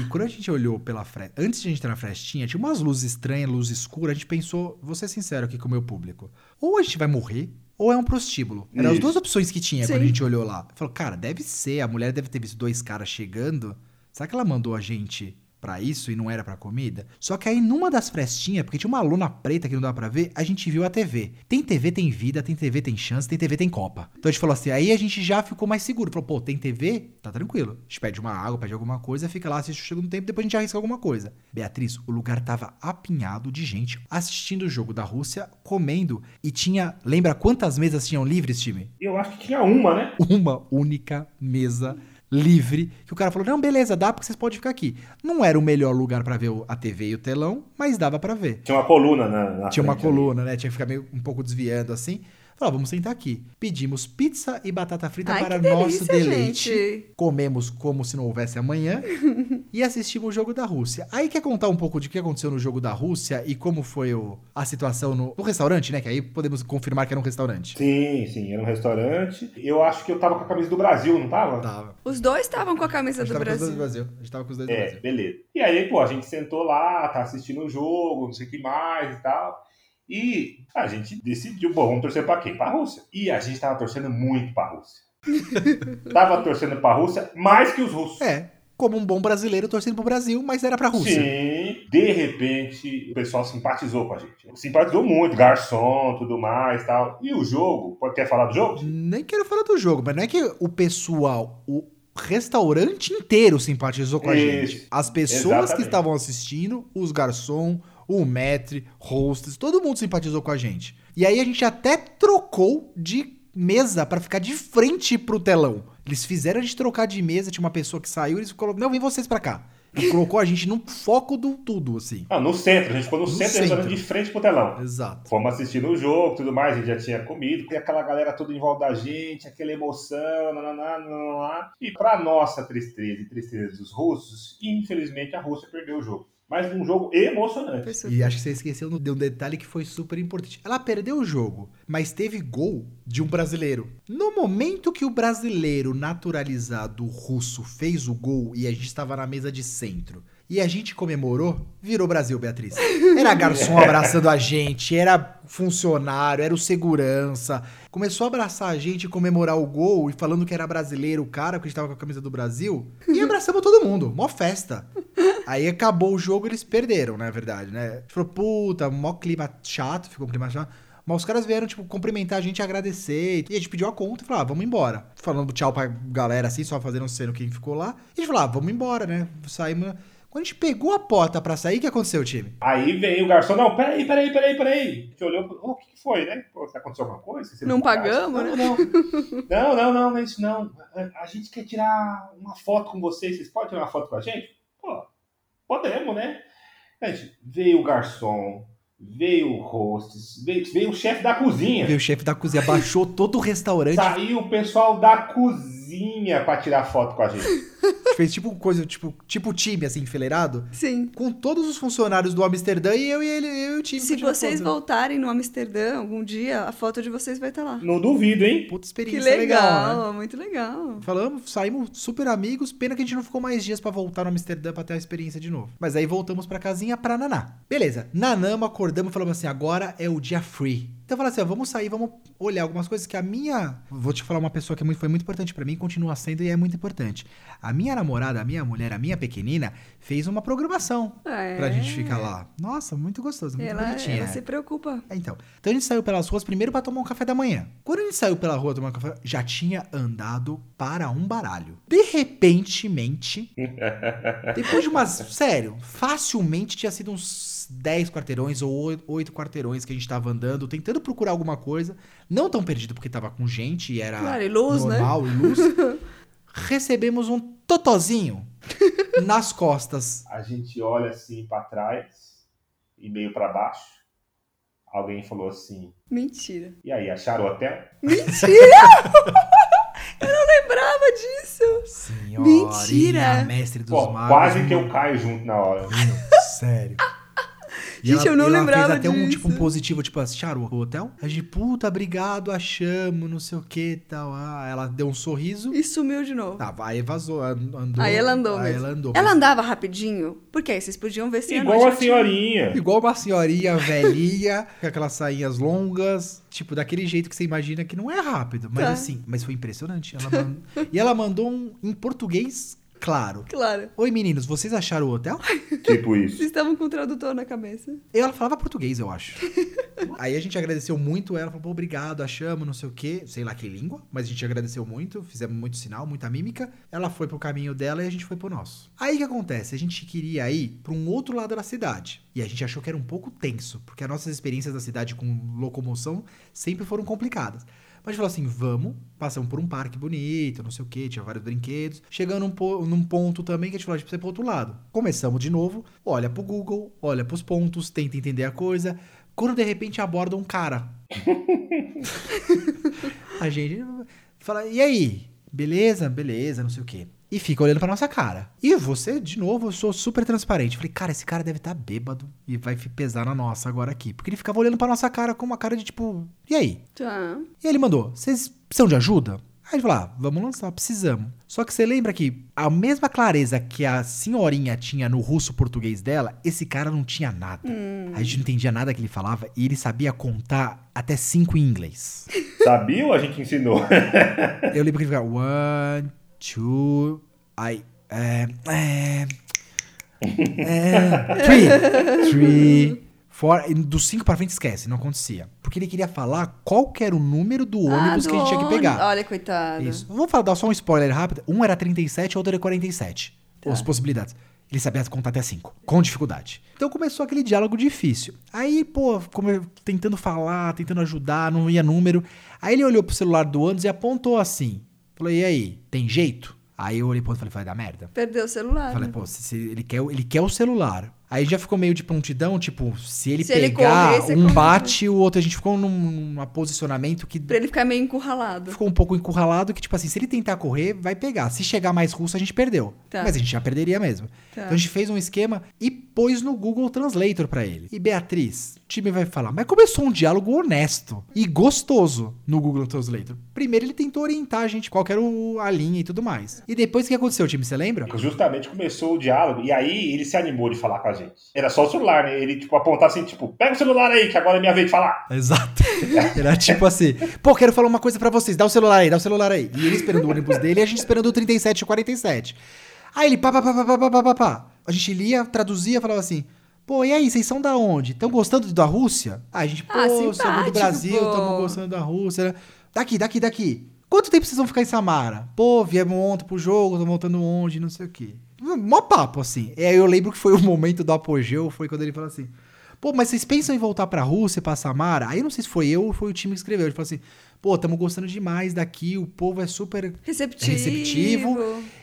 E quando a gente olhou pela fresta, antes de a gente entrar na frestinha, tinha umas luzes estranhas, luz escura, a gente pensou, vou ser sincero aqui com o meu público, ou a gente vai morrer, ou é um prostíbulo. Eram as duas opções que tinha quando a Sim. gente olhou lá. Falou, cara, deve ser, a mulher deve ter visto dois caras chegando. Será que ela mandou a gente pra isso e não era pra comida. Só que aí numa das frestinhas, porque tinha uma lona preta que não dava pra ver, a gente viu a TV. Tem TV, tem vida, tem TV, tem chance, tem TV, tem Copa. Então a gente falou assim, aí a gente já ficou mais seguro. Falou, pô, tem TV? Tá tranquilo. A gente pede uma água, pede alguma coisa, fica lá, assiste o segundo tempo, depois a gente arrisca alguma coisa. Beatriz, o lugar tava apinhado de gente assistindo o jogo da Rússia, comendo, e tinha. Lembra quantas mesas tinham livres, time? Eu acho que tinha uma, né? Uma única mesa livre, que o cara falou: "Não, beleza, dá porque vocês podem ficar aqui". Não era o melhor lugar pra ver a TV e o telão, mas dava pra ver. Tinha uma coluna na, na Tinha uma frente ali. coluna, né? Tinha que ficar meio um pouco desviando assim. Falou, vamos sentar aqui. Pedimos pizza e batata frita Ai, para que nosso delícia, deleite. gente. Comemos como se não houvesse amanhã e assistimos o jogo da Rússia. Aí quer contar um pouco de que aconteceu no jogo da Rússia e como foi o- a situação no, no restaurante, né? Que aí podemos confirmar que era um restaurante. Sim, sim, era um restaurante. Eu acho que eu tava com a camisa do Brasil, não tava? Tava. Os dois estavam com a camisa A do tava com os dois do Brasil. Brasil. A gente tava com os dois do É, Brasil. beleza. E aí, pô, a gente sentou lá, tá assistindo o jogo, não sei o que mais e tal. E a gente decidiu, bom, vamos torcer pra quem? Pra Rússia. E a gente tava torcendo muito pra Rússia. tava torcendo pra Rússia mais que os russos. É, como um bom brasileiro torcendo pro Brasil, mas era pra Rússia. Sim, de repente o pessoal simpatizou com a gente. Simpatizou muito, garçom, tudo mais tal. E o jogo, quer falar do jogo? Nem quero falar do jogo, mas não é que o pessoal, o restaurante inteiro simpatizou com a Isso, gente. As pessoas que exatamente. estavam assistindo, os garçom, o maître, hostess, todo mundo simpatizou com a gente. E aí a gente até trocou de mesa pra ficar de frente pro telão. Eles fizeram a gente trocar de mesa, tinha uma pessoa que saiu, eles colocaram, não, vem vocês pra cá. E colocou a gente no foco do tudo, assim. Ah, no centro, a gente ficou no, No centro, centro. restaurante de frente pro telão. Exato. Fomos assistindo o jogo, tudo mais, a gente já tinha comido, tem aquela galera toda em volta da gente, aquela emoção, nananá, nananá. E pra nossa tristeza e tristeza dos russos, infelizmente a Rússia perdeu o jogo. Mas um jogo emocionante. Super. E acho que você esqueceu de um detalhe que foi super importante. Ela perdeu o jogo, mas teve gol de um brasileiro. No momento que o brasileiro naturalizado russo fez o gol e a gente estava na mesa de centro e a gente comemorou, virou Brasil, Beatriz. Era garçom abraçando a gente, era funcionário, era o segurança. Começou a abraçar a gente e comemorar o gol e falando que era brasileiro o cara, porque a gente tava com a camisa do Brasil. E abraçamos todo mundo, mó festa. Aí acabou o jogo, eles perderam, na verdade, né? A gente falou, puta, mó clima chato, ficou um clima chato. Mas os caras vieram, tipo, cumprimentar a gente e agradecer. E a gente pediu a conta e falou, ah, vamos embora. Falando tchau pra galera assim, só fazendo cena quem ficou lá. E a gente falou, ah, vamos embora, né? Saímos. Quando a gente pegou a porta pra sair, o que aconteceu, time? Aí veio o garçom, não, peraí, peraí, peraí, peraí. A gente olhou, oh, o que que foi, né? Pô, aconteceu alguma coisa? Não pagaram? pagamos, né? Não, não, não, não, não é isso não. A, a gente quer tirar uma foto com vocês, vocês podem tirar uma foto com a gente? Podemos, né? Gente, veio o garçom, veio o hostess, veio, veio o chefe da cozinha. Veio o chefe da cozinha, baixou todo o restaurante. Saiu o pessoal da cozinha pra tirar foto com a gente. Fez tipo coisa, tipo, tipo time, assim, enfileirado. Sim. Com todos os funcionários do Amsterdã e eu e ele, eu e o time. Se vocês foto. voltarem no Amsterdã algum dia, a foto de vocês vai estar lá. Não duvido, hein? Puta Que experiência legal, legal, né? muito legal. Falamos, saímos super amigos, pena que a gente não ficou mais dias pra voltar no Amsterdã pra ter a experiência de novo. Mas aí voltamos pra casinha pra Naná. Beleza, nanamos, acordamos e falamos assim, agora é o dia free. Então fala assim, ó, vamos sair, vamos olhar algumas coisas que a minha... Vou te falar uma pessoa que é muito- foi muito importante pra mim, continua sendo e é muito importante. A minha namorada, a minha mulher, a minha pequenina, fez uma programação É. pra gente ficar lá. Nossa, muito gostoso, muito Ela, bonitinha. ela se preocupa. É, Então, então a gente saiu pelas ruas primeiro pra tomar um café da manhã. Quando a gente saiu pela rua tomar um café, já tinha andado para um baralho. De repentemente, depois de umas, sério, facilmente tinha sido uns 10 quarteirões ou 8 quarteirões que a gente tava andando, tentando procurar alguma coisa, não tão perdido porque tava com gente e era Claro, e luz, né? normal e luz. Recebemos um totozinho nas costas. A gente olha assim pra trás e meio pra baixo. Alguém falou assim: Mentira. E aí, acharam o hotel? Mentira! eu não lembrava disso. Senhorinha, Mentira! mestre dos Pô, magos. quase que eu caio junto na hora. Meu, sério. E Gente, eu não ela lembrava fez até um disso. tipo um positivo, tipo, acharam o hotel? A gente, puta, obrigado, achamos, não sei o que tal. Ah, ela deu um sorriso. E sumiu de novo. Tá, aí vazou, an- andou. Aí ela andou Aí mesmo. ela andou. Ela andava rapidinho? Porque aí vocês podiam ver se Igual a ela tinha- senhorinha. Igual uma senhorinha velhinha, com aquelas sainhas longas, tipo, daquele jeito que você imagina que não é rápido. Mas Tá. assim, mas foi impressionante. Ela man- e ela mandou um em português claro. Claro. Oi, meninos, vocês acharam o hotel? Tipo isso. Vocês estavam com o tradutor na cabeça. Ela falava português, eu acho. Aí a gente agradeceu muito ela, falou, pô, obrigado, achamos, não sei o quê. Sei lá que língua, mas a gente agradeceu muito, fizemos muito sinal, muita mímica. Ela foi pro caminho dela e a gente foi pro nosso. Aí o que acontece? A gente queria ir pra um outro lado da cidade. E a gente achou que era um pouco tenso, porque as nossas experiências da cidade com locomoção sempre foram complicadas. Mas a gente falou assim: vamos, passamos por um parque bonito, não sei o que, tinha vários brinquedos. Chegando num, po- num ponto também que a gente falou: a gente precisa ir pro outro lado. Começamos de novo, olha pro Google, olha pros pontos, tenta entender a coisa. Quando de repente aborda um cara. a gente fala: e aí? Beleza? Beleza, não sei o que. E fica olhando pra nossa cara. E você, de novo, eu sou super transparente. Falei, cara, esse cara deve estar bêbado e vai pesar na nossa agora aqui. Porque ele ficava olhando pra nossa cara com uma cara de tipo, e aí? Tá. E ele mandou: Vocês precisam de ajuda? Aí ele falou: ah, Vamos lançar, precisamos. Só que você lembra que a mesma clareza que a senhorinha tinha no russo-português dela, esse cara não tinha nada. A gente não entendia nada que ele falava e ele sabia contar até cinco em inglês. Sabia ou a gente ensinou? Eu lembro que ele ficava: One, two, I. É, é, é, three, three, four. E dos cinco pra frente esquece, não acontecia. Porque ele queria falar qual que era o número do ônibus Ah, que a gente tinha que do pegar. ônibus. Olha, coitado. Isso. Vamos falar, dar só um spoiler rápido. Um era 37, outro era 47. Tá. As possibilidades. Ele sabia contar até 5, com dificuldade. Então começou aquele diálogo difícil. Aí, pô, como tentando falar, tentando ajudar, não ia número. Aí ele olhou pro celular do Anderson e apontou assim. Falou, e aí, tem jeito? Aí eu olhei pro outro e falei, vai dar merda. Perdeu o celular. Falei, né? pô, se, se ele, quer, o- ele quer o celular. Aí já ficou meio de prontidão, tipo, se ele Se ele pegar, correr, você um bate, o outro. A gente ficou num, num posicionamento que Pra ele ficar meio encurralado. ficou um pouco encurralado que, tipo assim, se ele tentar correr, vai pegar. Se chegar mais russo, a gente perdeu. Tá. Mas a gente já perderia mesmo. Tá. Então a gente fez um esquema e pôs no Google Translator pra ele. E Beatriz, time vai falar, mas começou um diálogo honesto e gostoso no Google Translator. Primeiro ele tentou orientar a gente qual era a linha e tudo mais. E depois o que aconteceu, time, você lembra? Justamente começou o diálogo e aí ele se animou de falar com a gente. Era só o celular, né? Ele tipo apontar assim, tipo, pega o celular aí que agora é minha vez de falar. Exato. Era tipo assim, pô, quero falar uma coisa para vocês, dá o celular aí, dá o celular aí. E ele esperando o ônibus dele e a gente esperando o 37 e 47. Aí ele pá, pá, pá, pá, pá, pá, pá, pá. A gente lia, traduzia, falava assim: pô, e aí, vocês são da onde? Estão gostando da Rússia? Aí a gente, pô, Ah, somos do Brasil, estamos gostando da Rússia. Daqui, daqui, daqui. Quanto tempo vocês vão ficar em Samara? Pô, viemos ontem pro jogo, estão voltando onde, não sei o quê. Mó papo, assim. E aí eu lembro que foi o momento do apogeu, foi quando ele falou assim, Pô, mas vocês pensam em voltar pra Rússia, pra Samara? Aí eu não sei se foi eu ou foi o time que escreveu. Ele falou assim: pô, estamos gostando demais daqui, o povo é super Receptivo. receptivo.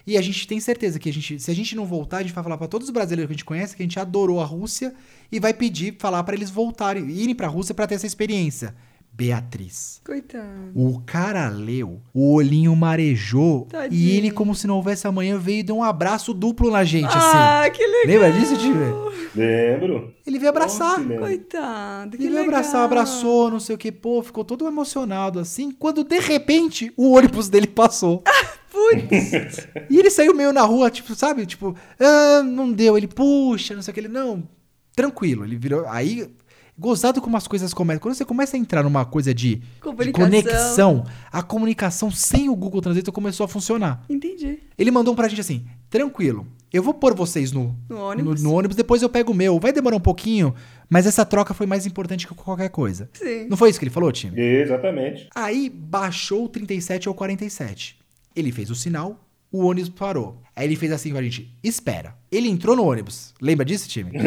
E a gente tem certeza que a gente, se a gente não voltar, a gente vai falar pra todos os brasileiros que a gente conhece que a gente adorou a Rússia e vai pedir, falar pra eles voltarem, irem pra Rússia pra ter essa experiência. Beatriz. Coitado. O cara leu, o olhinho marejou Tadinho. e ele, como se não houvesse amanhã, veio e deu um abraço duplo na gente, assim. Ah, que legal. Lembra disso, time? Lembro. Ele veio abraçar. Nossa. Coitado, que Ele veio legal. abraçar, abraçou, não sei o que, pô, ficou todo emocionado assim, quando de repente o ônibus dele passou. Putz. e ele saiu meio na rua, tipo, sabe? Tipo, ah, não deu. Ele, puxa, não sei o que. Ele, não, tranquilo. Ele virou. Aí, gozado como as coisas começam. Quando você começa a entrar numa coisa de, de conexão, a comunicação sem o Google Translator começou a funcionar. Entendi. Ele mandou um pra gente assim: tranquilo, eu vou pôr vocês no, No ônibus. no, no ônibus, depois eu pego o meu. Vai demorar um pouquinho, mas essa troca foi mais importante que qualquer coisa. Sim. Não foi isso que ele falou, time? Exatamente. Aí baixou o 37 ao 47. Ele fez o sinal, o ônibus parou. Aí ele fez assim com a gente: espera. Ele entrou no ônibus. Lembra disso, time?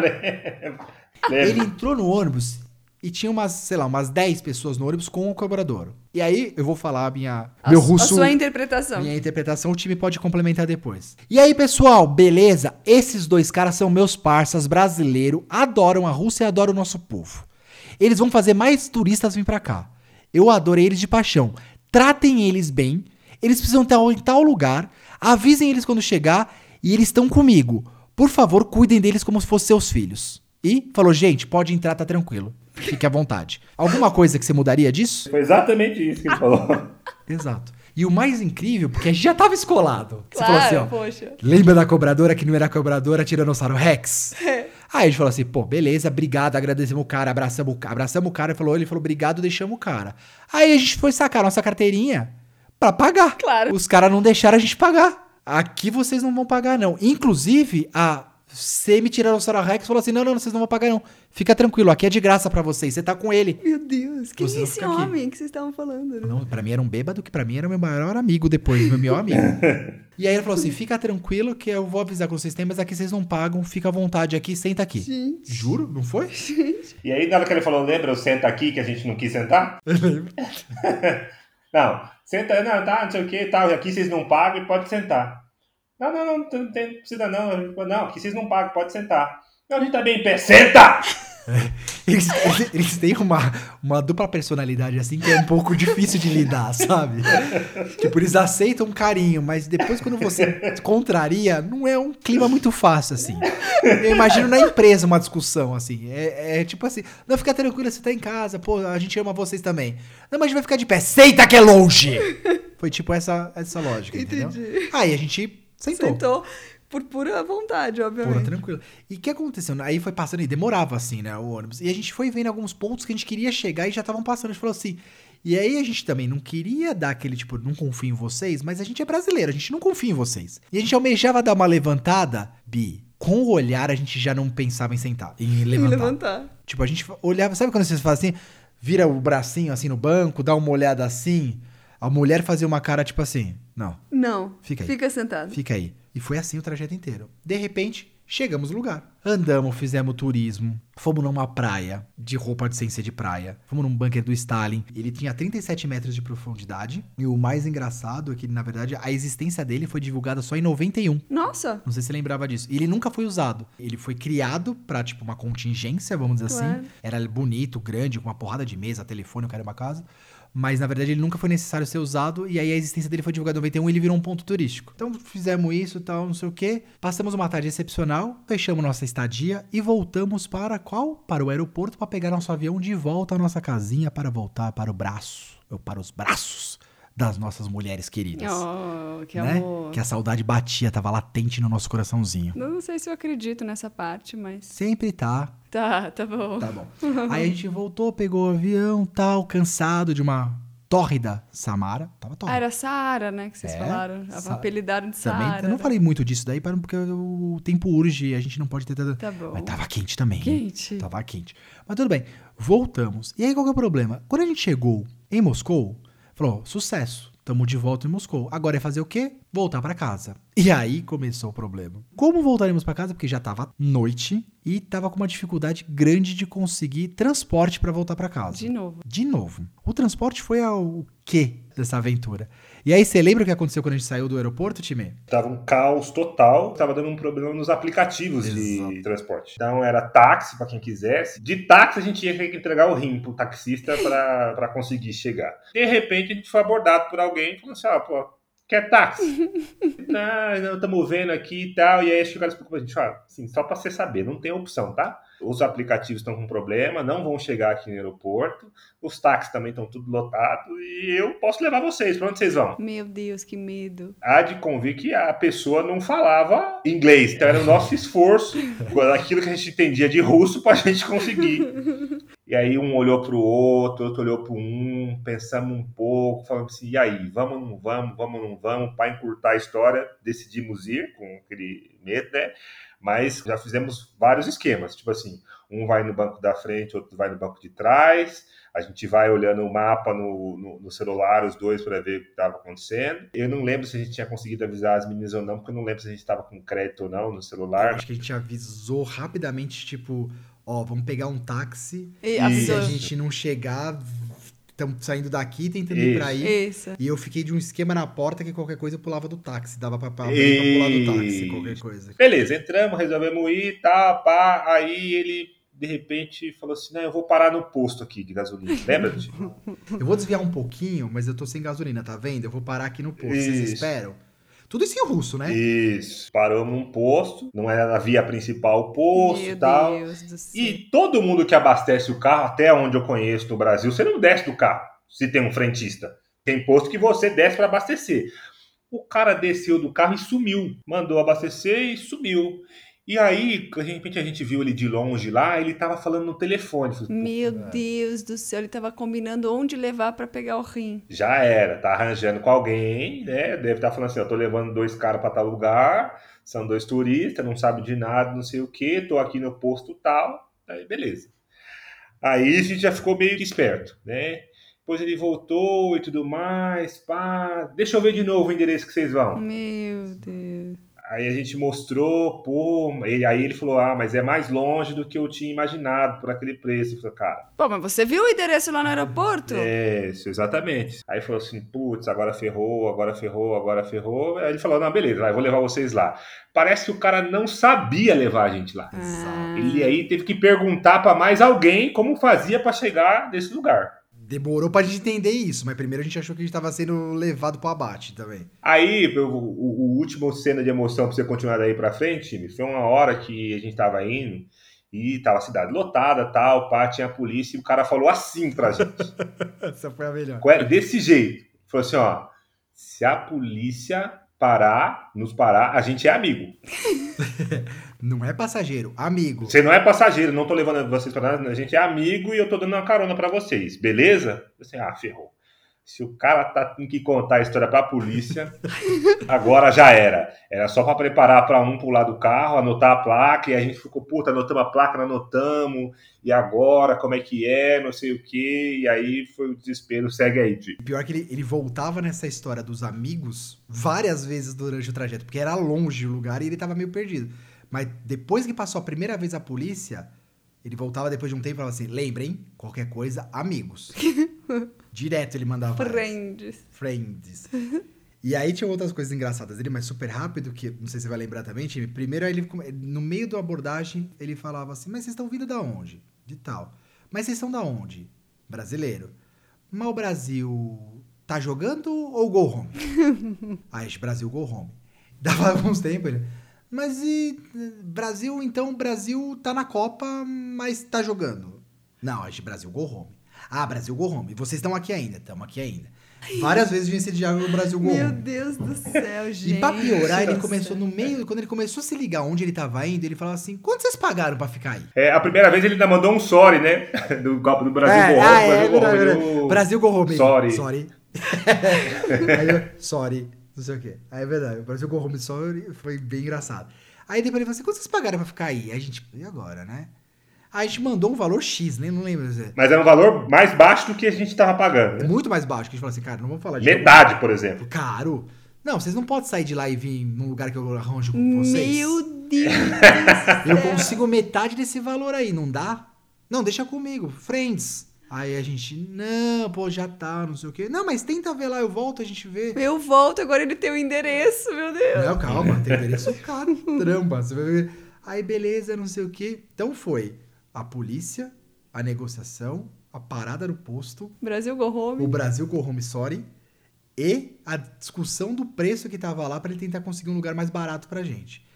Lembro. Ele entrou no ônibus e tinha umas, sei lá, umas 10 pessoas no ônibus com o colaborador. E aí eu vou falar a minha. A meu russo. A sua interpretação. Minha interpretação, o time pode complementar depois. E aí, pessoal, beleza? Esses dois caras são meus parças brasileiros, adoram a Rússia e adoram o nosso povo. Eles vão fazer mais turistas vir pra cá. Eu adorei eles de paixão. Tratem eles bem. Eles precisam estar em tal lugar. Avisem eles quando chegar e eles estão comigo. Por favor, cuidem deles como se fossem seus filhos. E falou, gente, pode entrar, tá tranquilo. Fique à vontade. Alguma coisa que você mudaria disso? Foi exatamente isso que ele falou. Exato. E o mais incrível, porque a gente já tava escolado. Você falou assim, ó. poxa. Lembra da cobradora que não era cobradora, Tiranossauro Rex? Aí a gente falou assim, pô, beleza, obrigado, agradecemos o cara, abraçamos o cara, abraçamos o cara, ele falou, ele falou, obrigado, deixamos o cara. Aí a gente foi sacar a nossa carteirinha pra pagar. Claro. Os caras não deixaram a gente pagar. aqui vocês não vão pagar, não. Inclusive, a semi-tiranossauro Rex falou assim: não, não, vocês não vão pagar, não. Fica tranquilo, aqui é de graça pra vocês. Você tá com ele. Meu Deus, quem é esse fica aqui. homem que vocês estavam falando? né? Não, pra mim era um bêbado que pra mim era meu maior amigo depois, meu melhor amigo. e aí ele falou assim: fica tranquilo que eu vou avisar quando vocês têm, mas aqui vocês não pagam, fica à vontade aqui, senta aqui. Gente, Juro? Não foi? E aí, na hora que ele falou, lembra, eu senta aqui que a gente não quis sentar? Eu lembro. Não, senta, não, tá, não sei o que, tal, aqui vocês não pagam e pode sentar. Não, não, não, não, tem- não precisa não, não, aqui vocês não pagam, pode sentar. Não, a gente tá bem em pé, senta! Eles, eles- eles têm uma, uma dupla personalidade assim que é um pouco difícil de lidar, sabe? Tipo, eles aceitam um carinho, mas depois quando você contraria, não é um clima muito fácil, assim. Eu imagino na empresa uma discussão, assim. É, é tipo assim, não, fica tranquila, você tá em casa, pô, a gente ama vocês também. Não, mas a gente vai ficar de pé, senta que é longe! Foi tipo essa, essa lógica, entendeu? Entendi. Aí a gente sentou. sentou por pura vontade, obviamente. tranquilo. E o que aconteceu? Aí foi passando e demorava assim, né, o ônibus. E a gente foi vendo alguns pontos que a gente queria chegar e já estavam passando. A gente falou assim. E aí a gente também não queria dar aquele tipo, não confio em vocês, mas a gente é brasileiro, a gente não confia em vocês. E a gente almejava dar uma levantada, Bi. Com o olhar a gente já não pensava em sentar, em levantar. levantar. Tipo, a gente olhava, sabe quando vocês fazem assim, vira o bracinho assim no banco, dá uma olhada assim, a mulher fazia uma cara tipo assim, não, Não. Fica aí. Fica sentado. Fica aí. E foi assim o trajeto inteiro. De repente, chegamos no lugar. Andamos, fizemos turismo, fomos numa praia, de roupa de sem ser de praia. Fomos num bunker do Stalin. Ele tinha 37 metros de profundidade. E o mais engraçado é que, na verdade, a existência dele foi divulgada só em 91. Nossa. Não sei se você lembrava disso. E ele nunca foi usado. Ele foi criado pra, tipo, uma contingência, vamos dizer Claro. assim. Era bonito, grande, com uma porrada de mesa, telefone, o cara uma casa. Mas, na verdade, ele nunca foi necessário ser usado. E aí a existência dele foi divulgada em 91 e ele virou um ponto turístico. Então, fizemos isso tal, não sei o quê. Passamos uma tarde excepcional, fechamos nossa estadia e voltamos para qual? Para o aeroporto para pegar nosso avião de volta à nossa casinha para voltar para o braço. Ou para os braços das nossas mulheres queridas Oh, que né? amor. Que a saudade batia, tava latente no nosso coraçãozinho. Não sei se eu acredito nessa parte, mas. Sempre tá, Tá, tá bom. tá bom. Aí a gente voltou, pegou o avião, tal, cansado de uma tórrida Samara. Tava Ah, tórrida. era Saara, né? Que vocês É, falaram. Sa- Apelidaram de Também, Saara. eu não né? falei muito disso daí, porque o tempo urge e a gente não pode ter... Tá bom. Mas tava quente também. Quente. Tava quente. Mas tudo bem. Voltamos. E aí qual que é o problema? Quando a gente chegou em Moscou, falou, sucesso. Tamo de volta em Moscou. Agora é fazer o quê? Voltar pra casa. E aí começou o problema. Como voltaremos pra casa? Porque já tava noite e tava com uma dificuldade grande de conseguir transporte pra voltar pra casa. De novo. De novo. O transporte foi ao quê dessa aventura? E aí, você lembra o que aconteceu quando a gente saiu do aeroporto, Time? Tava um caos total, tava dando um problema nos aplicativos Exato. de transporte. Então era táxi pra quem quisesse. De táxi a gente ia ter que entregar o rim pro taxista pra pra conseguir chegar. De repente a gente foi abordado por alguém e falou assim: ó, pô, quer táxi? não, não, estamos vendo aqui e tal. E aí acho que o cara explicou pra gente: ó, assim, só pra você saber, não tem opção, tá? Os aplicativos estão com problema, não vão chegar aqui no aeroporto. Os táxis também estão tudo lotados e eu posso levar vocês. Pra onde vocês vão? Meu Deus, que medo. há de convir que a pessoa não falava inglês. Então era o nosso esforço, aquilo que a gente entendia de russo, para a gente conseguir. E aí um olhou para o outro, outro olhou para um, pensamos um pouco, falamos assim, e aí, vamos ou não vamos, vamos ou não vamos, para encurtar a história, decidimos ir com aquele medo, né? Mas já fizemos vários esquemas, tipo assim, um vai no banco da frente, outro vai no banco de trás, a gente vai olhando o mapa no, no, no celular, os dois, para ver o que estava acontecendo. Eu não lembro se a gente tinha conseguido avisar as meninas ou não, porque eu não lembro se a gente estava com crédito ou não no Eu celular. acho que a gente avisou rapidamente, tipo, ó, vamos pegar um táxi. E Isso. Se avisou. a gente não chegar, estamos saindo daqui, tentando ir pra aí. Isso. E eu fiquei de um esquema na porta que qualquer coisa eu pulava do táxi. Dava pra, pra, pular do táxi, Isso. qualquer coisa. Beleza, entramos, resolvemos ir, tá, pá. Aí ele, de repente, falou assim: não, eu vou parar no posto aqui de gasolina. Lembra? Eu vou desviar um pouquinho, mas eu tô sem gasolina, tá vendo? Eu vou parar aqui no posto. Vocês Isso. esperam? Tudo isso em russo, né? Isso. Paramos num posto, não era a via principal o posto e Meu tal. Deus do céu. E todo mundo que abastece o carro, até onde eu conheço no Brasil, você não desce do carro se tem um frentista. Tem posto que você desce para abastecer. O cara desceu do carro e sumiu. Mandou abastecer e sumiu. E aí, de repente, a gente viu ele de longe lá, ele tava falando no telefone. Meu Deus do céu, ele tava combinando onde levar pra pegar o rim. Já era, tá arranjando com alguém, né? Deve estar falando assim, eu tô levando dois caras pra tal lugar, são dois turistas, não sabe de nada, não sei o que, tô aqui no posto tal, aí beleza. Aí a gente já ficou meio esperto, né? Depois ele voltou e tudo mais, pá, deixa eu ver de novo o endereço que vocês vão. Meu Deus. Aí a gente mostrou, pô, ele, aí ele falou, ah, mas é mais longe do que eu tinha imaginado por aquele preço. Eu falei, cara, Pô, mas você viu o endereço lá no aeroporto? é, isso, exatamente. Aí falou assim, putz, agora ferrou, agora ferrou, agora ferrou. Aí ele falou, não, beleza, vai, vou levar vocês lá. Parece que o cara não sabia levar a gente lá. Ah. Ele aí teve que perguntar pra mais alguém como fazia pra chegar nesse lugar. Demorou pra gente entender isso, mas primeiro a gente achou que a gente tava sendo levado pro abate também. Aí, eu- o, o último cena de emoção pra você continuar daí pra frente, time, foi uma hora que a gente tava indo e tava a cidade lotada, tal, pá, tinha a polícia e o cara falou assim pra gente. Essa foi a melhor. É? Desse jeito. Falou assim, ó, se a polícia parar, nos parar, a gente é amigo. Não é passageiro, amigo. Você não é passageiro, não tô levando vocês para nada, a gente é amigo e eu tô dando uma carona pra vocês, beleza? Assim, ah, ferrou. Se o cara tá tendo que contar a história pra polícia, agora já era. Era só pra preparar pra um pular do carro, anotar a placa, e a gente ficou, puta, anotamos a placa, não anotamos, e agora, como é que é, não sei o quê, e aí foi o desespero, segue aí, Di. Pior que ele, ele voltava nessa história dos amigos várias vezes durante o trajeto, porque era longe o lugar e ele tava meio perdido. Mas depois que passou a primeira vez a polícia, ele voltava depois de um tempo e falava assim: lembrem, qualquer coisa, amigos. Direto ele mandava. Friends. Friends. E aí tinha outras coisas engraçadas dele, mas super rápido, que não sei se você vai lembrar também, time. Primeiro, ele, no meio da abordagem, ele falava assim: Mas vocês estão vindo da onde? De tal. Mas vocês são da onde? Brasileiro. Mas o Brasil tá jogando ou go home? aí, gente, Brasil go home. Dava alguns tempos ele. Mas e. Brasil, então, o Brasil tá na Copa, mas tá jogando. Não, a gente, Brasil go home. Ah, Brasil go home. E vocês estão aqui ainda? Estamos aqui ainda. Várias vezes vinha diálogo no Brasil go Meu home. Deus do céu, gente. E pra piorar, ele começou no meio, quando ele começou a se ligar onde ele tava indo, ele falava assim: quanto vocês pagaram pra ficar aí? É, a primeira vez ele ainda mandou um sorry, né? Do Copa do Brasil É, Go Home, ah, é, Brasil Go verdade, Home, do- Brasil go home. Sorry. Sorry. Sorry. Não sei o quê. Aí é verdade. O Brasil go home sorry foi bem engraçado. Aí depois ele falou assim: quanto vocês pagaram pra ficar aí? Aí a gente, e agora, né? Aí a gente mandou um valor X, né? Não lembro. Mas era um valor mais baixo do que a gente tava pagando, né? Muito mais baixo. Que a gente falou assim, cara, não vamos falar de Metade, por exemplo. Caro. Não, vocês não podem sair de lá e vir num lugar que eu arranjo com vocês. Meu Deus. Eu consigo metade desse valor aí, não dá? Não, deixa comigo, friends. Aí a gente, não, pô, já tá, não sei o quê. Não, mas tenta ver lá, eu volto, a gente vê. Eu volto, agora ele tem o endereço, meu Deus. Não, calma, tem endereço caramba. Você vai ver. Aí beleza, não sei o quê. Então foi a polícia, a negociação, a parada no posto, Brasil Go Home. o Brasil com home sorry e a discussão do preço que tava lá pra ele tentar conseguir um lugar mais barato pra gente.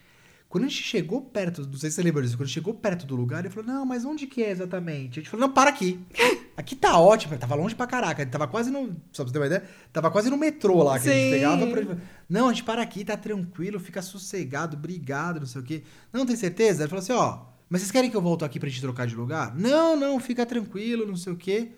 Quando a gente chegou perto, não sei se você lembra disso, quando a gente chegou perto do lugar, ele falou, não, mas onde que é exatamente? A gente falou, não, para aqui. Aqui tá ótimo, tava longe pra caraca, tava quase no, só pra você ter uma ideia, tava quase no metrô lá que a Sim. gente pegava. Pra... Não, a gente para aqui, tá tranquilo, fica sossegado, obrigado, não sei o quê. Não, tem certeza? Ele falou assim, ó, mas vocês querem que eu volto aqui pra gente trocar de lugar? Não, não, fica tranquilo, não sei o quê.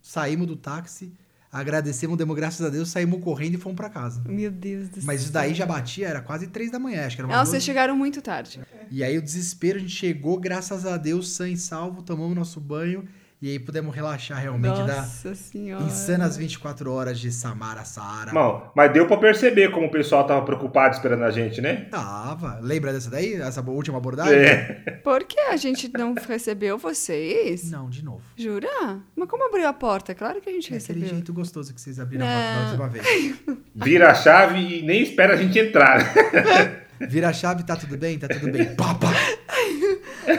Saímos do táxi, agradecemos, demos graças a Deus, saímos correndo e fomos pra casa. Meu Deus do céu. Mas isso daí já batia, era quase três da manhã, acho que era uma Não, vocês chegaram muito tarde. E aí o desespero, a gente chegou, graças a Deus, sã e salvo, tomamos nosso banho e aí pudemos relaxar realmente da Nossa senhora. insanas 24 horas de Samara Saara. Não, mas deu pra perceber como o pessoal tava preocupado esperando a gente, né? Tava. Lembra dessa daí? Essa última abordagem? É. Por que a gente não recebeu vocês? Não, de novo. Jura? Mas como abriu a porta? Claro que a gente É aquele recebeu. jeito gostoso que vocês abriram a Não. porta da última vez. Vira a chave e nem espera a gente entrar. Vira a chave, tá tudo bem? Tá tudo bem. Pá, pá.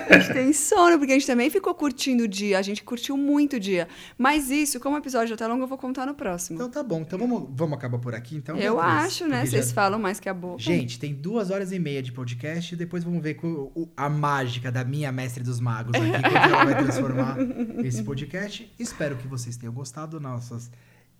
A gente tem sono, porque a gente também ficou curtindo o dia. A gente curtiu muito o dia. Mas isso, como o episódio já tá longo, eu vou contar no próximo. Então tá bom. Então vamos, vamos acabar por aqui, então? eu acho, né? Vocês já- falam mais que a boca. Gente, tem duas horas e meia de podcast e depois vamos ver com o- a mágica da minha mestre dos magos aqui, ela vai transformar esse podcast. Espero que vocês tenham gostado nossas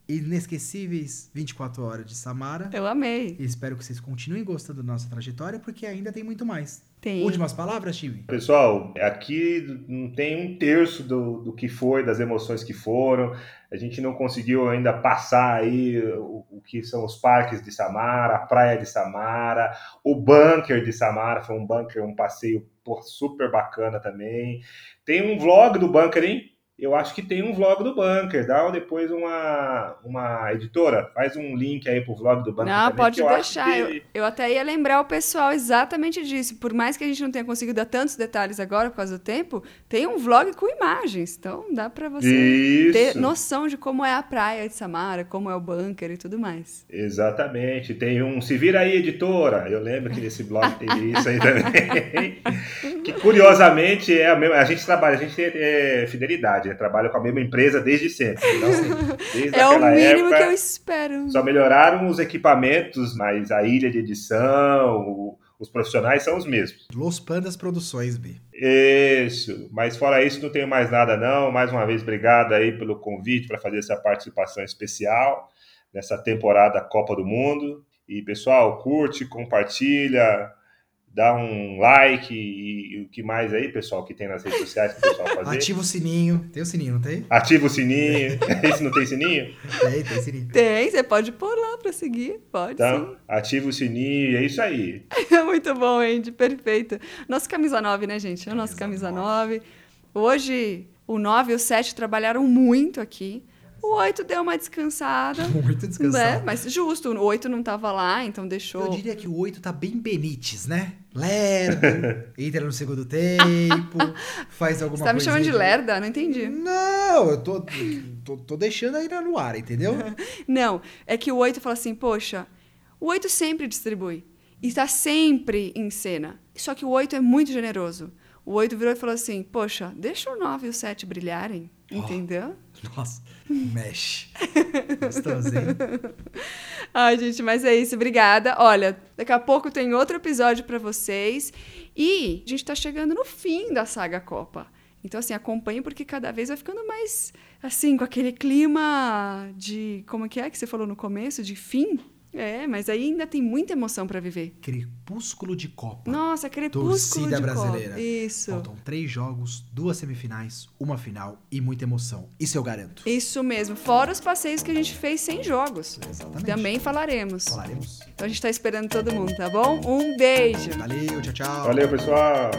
inesquecíveis 24 horas de Samara. Eu amei. E espero que vocês continuem gostando da nossa trajetória, porque ainda tem muito mais. Tem. Últimas palavras, time? Pessoal, aqui não tem um terço do, do que foi, das emoções que foram. A gente não conseguiu ainda passar aí o, o que são os parques de Samara, a praia de Samara, o bunker de Samara. Foi um bunker, um passeio super bacana também. Tem um vlog do bunker, hein? Eu acho que tem um vlog do Bunker. Dá depois uma, uma editora, faz um link aí pro vlog do Bunker. Não, também, pode eu deixar. que- Eu, eu até ia lembrar o pessoal exatamente disso. Por mais que a gente não tenha conseguido dar tantos detalhes agora por causa do tempo, tem um vlog com imagens. Então dá pra você Isso. ter noção de como é a praia de Samara, como é o bunker e tudo mais. Exatamente. Tem um Se Vira aí, editora. Eu lembro que nesse blog teve isso aí também. que curiosamente é a mesma. A gente trabalha, a gente tem é, fidelidade, né? trabalha com a mesma empresa desde sempre. Então, desde É o mínimo época, que eu espero. Só melhoraram os equipamentos, mas a ilha de edição, o- os profissionais são os mesmos. Los Pandas Produções, B. Isso, mas fora isso não tenho mais nada não. Mais uma vez obrigado aí pelo convite para fazer essa participação especial nessa temporada Copa do Mundo. E pessoal, curte, compartilha, dá um like e, e o que mais aí, pessoal, que tem nas redes sociais que o pessoal fazer. Ativa o sininho. Tem o sininho, não tem? Ativa o sininho. Esse não tem sininho? Tem, tem sininho. Tem, você pode pôr lá pra seguir. Pode Então, ativa o sininho e é isso aí. sim. Muito bom, Andy. Perfeito. Nosso camisa 9, né, gente? É o nosso camisa 9. Hoje, o 9 e o 7 trabalharam muito aqui. O 8 deu uma descansada. Muito né? descansado. Mas justo, o 8 não tava lá, então deixou. Eu diria que o 8 tá bem Benítez, né? Lerdo, entra no segundo tempo, faz alguma Você tá me chamando de lerda? Não entendi. Não, eu tô, tô, tô deixando aí no ar, entendeu? Não, é que o 8 fala assim, poxa, o 8 sempre distribui. E está sempre em cena. Só que o 8 é muito generoso. O 8 virou e falou assim, poxa, deixa o 9 e o 7 brilharem. Entendeu? Nossa, mexe. Gostoso, hein? Ai, gente, mas é isso. Obrigada. Olha, daqui a pouco tem outro episódio pra vocês. E a gente tá chegando no fim da saga Copa. Então, assim, acompanhe porque cada vez vai ficando mais, assim, com aquele clima de... Como que é que você falou no começo? De fim? É, mas aí ainda tem muita emoção pra viver. Crepúsculo de Copa. Nossa, crepúsculo Torcida de brasileira. Copa. Isso. Faltam três jogos, duas semifinais, uma final e muita emoção. Isso eu garanto. Isso mesmo. Fora os passeios que a gente fez sem jogos. Exatamente. Também falaremos. Falaremos. Então a gente tá esperando todo mundo, tá bom? Um beijo. Valeu, tchau, tchau. Valeu, pessoal.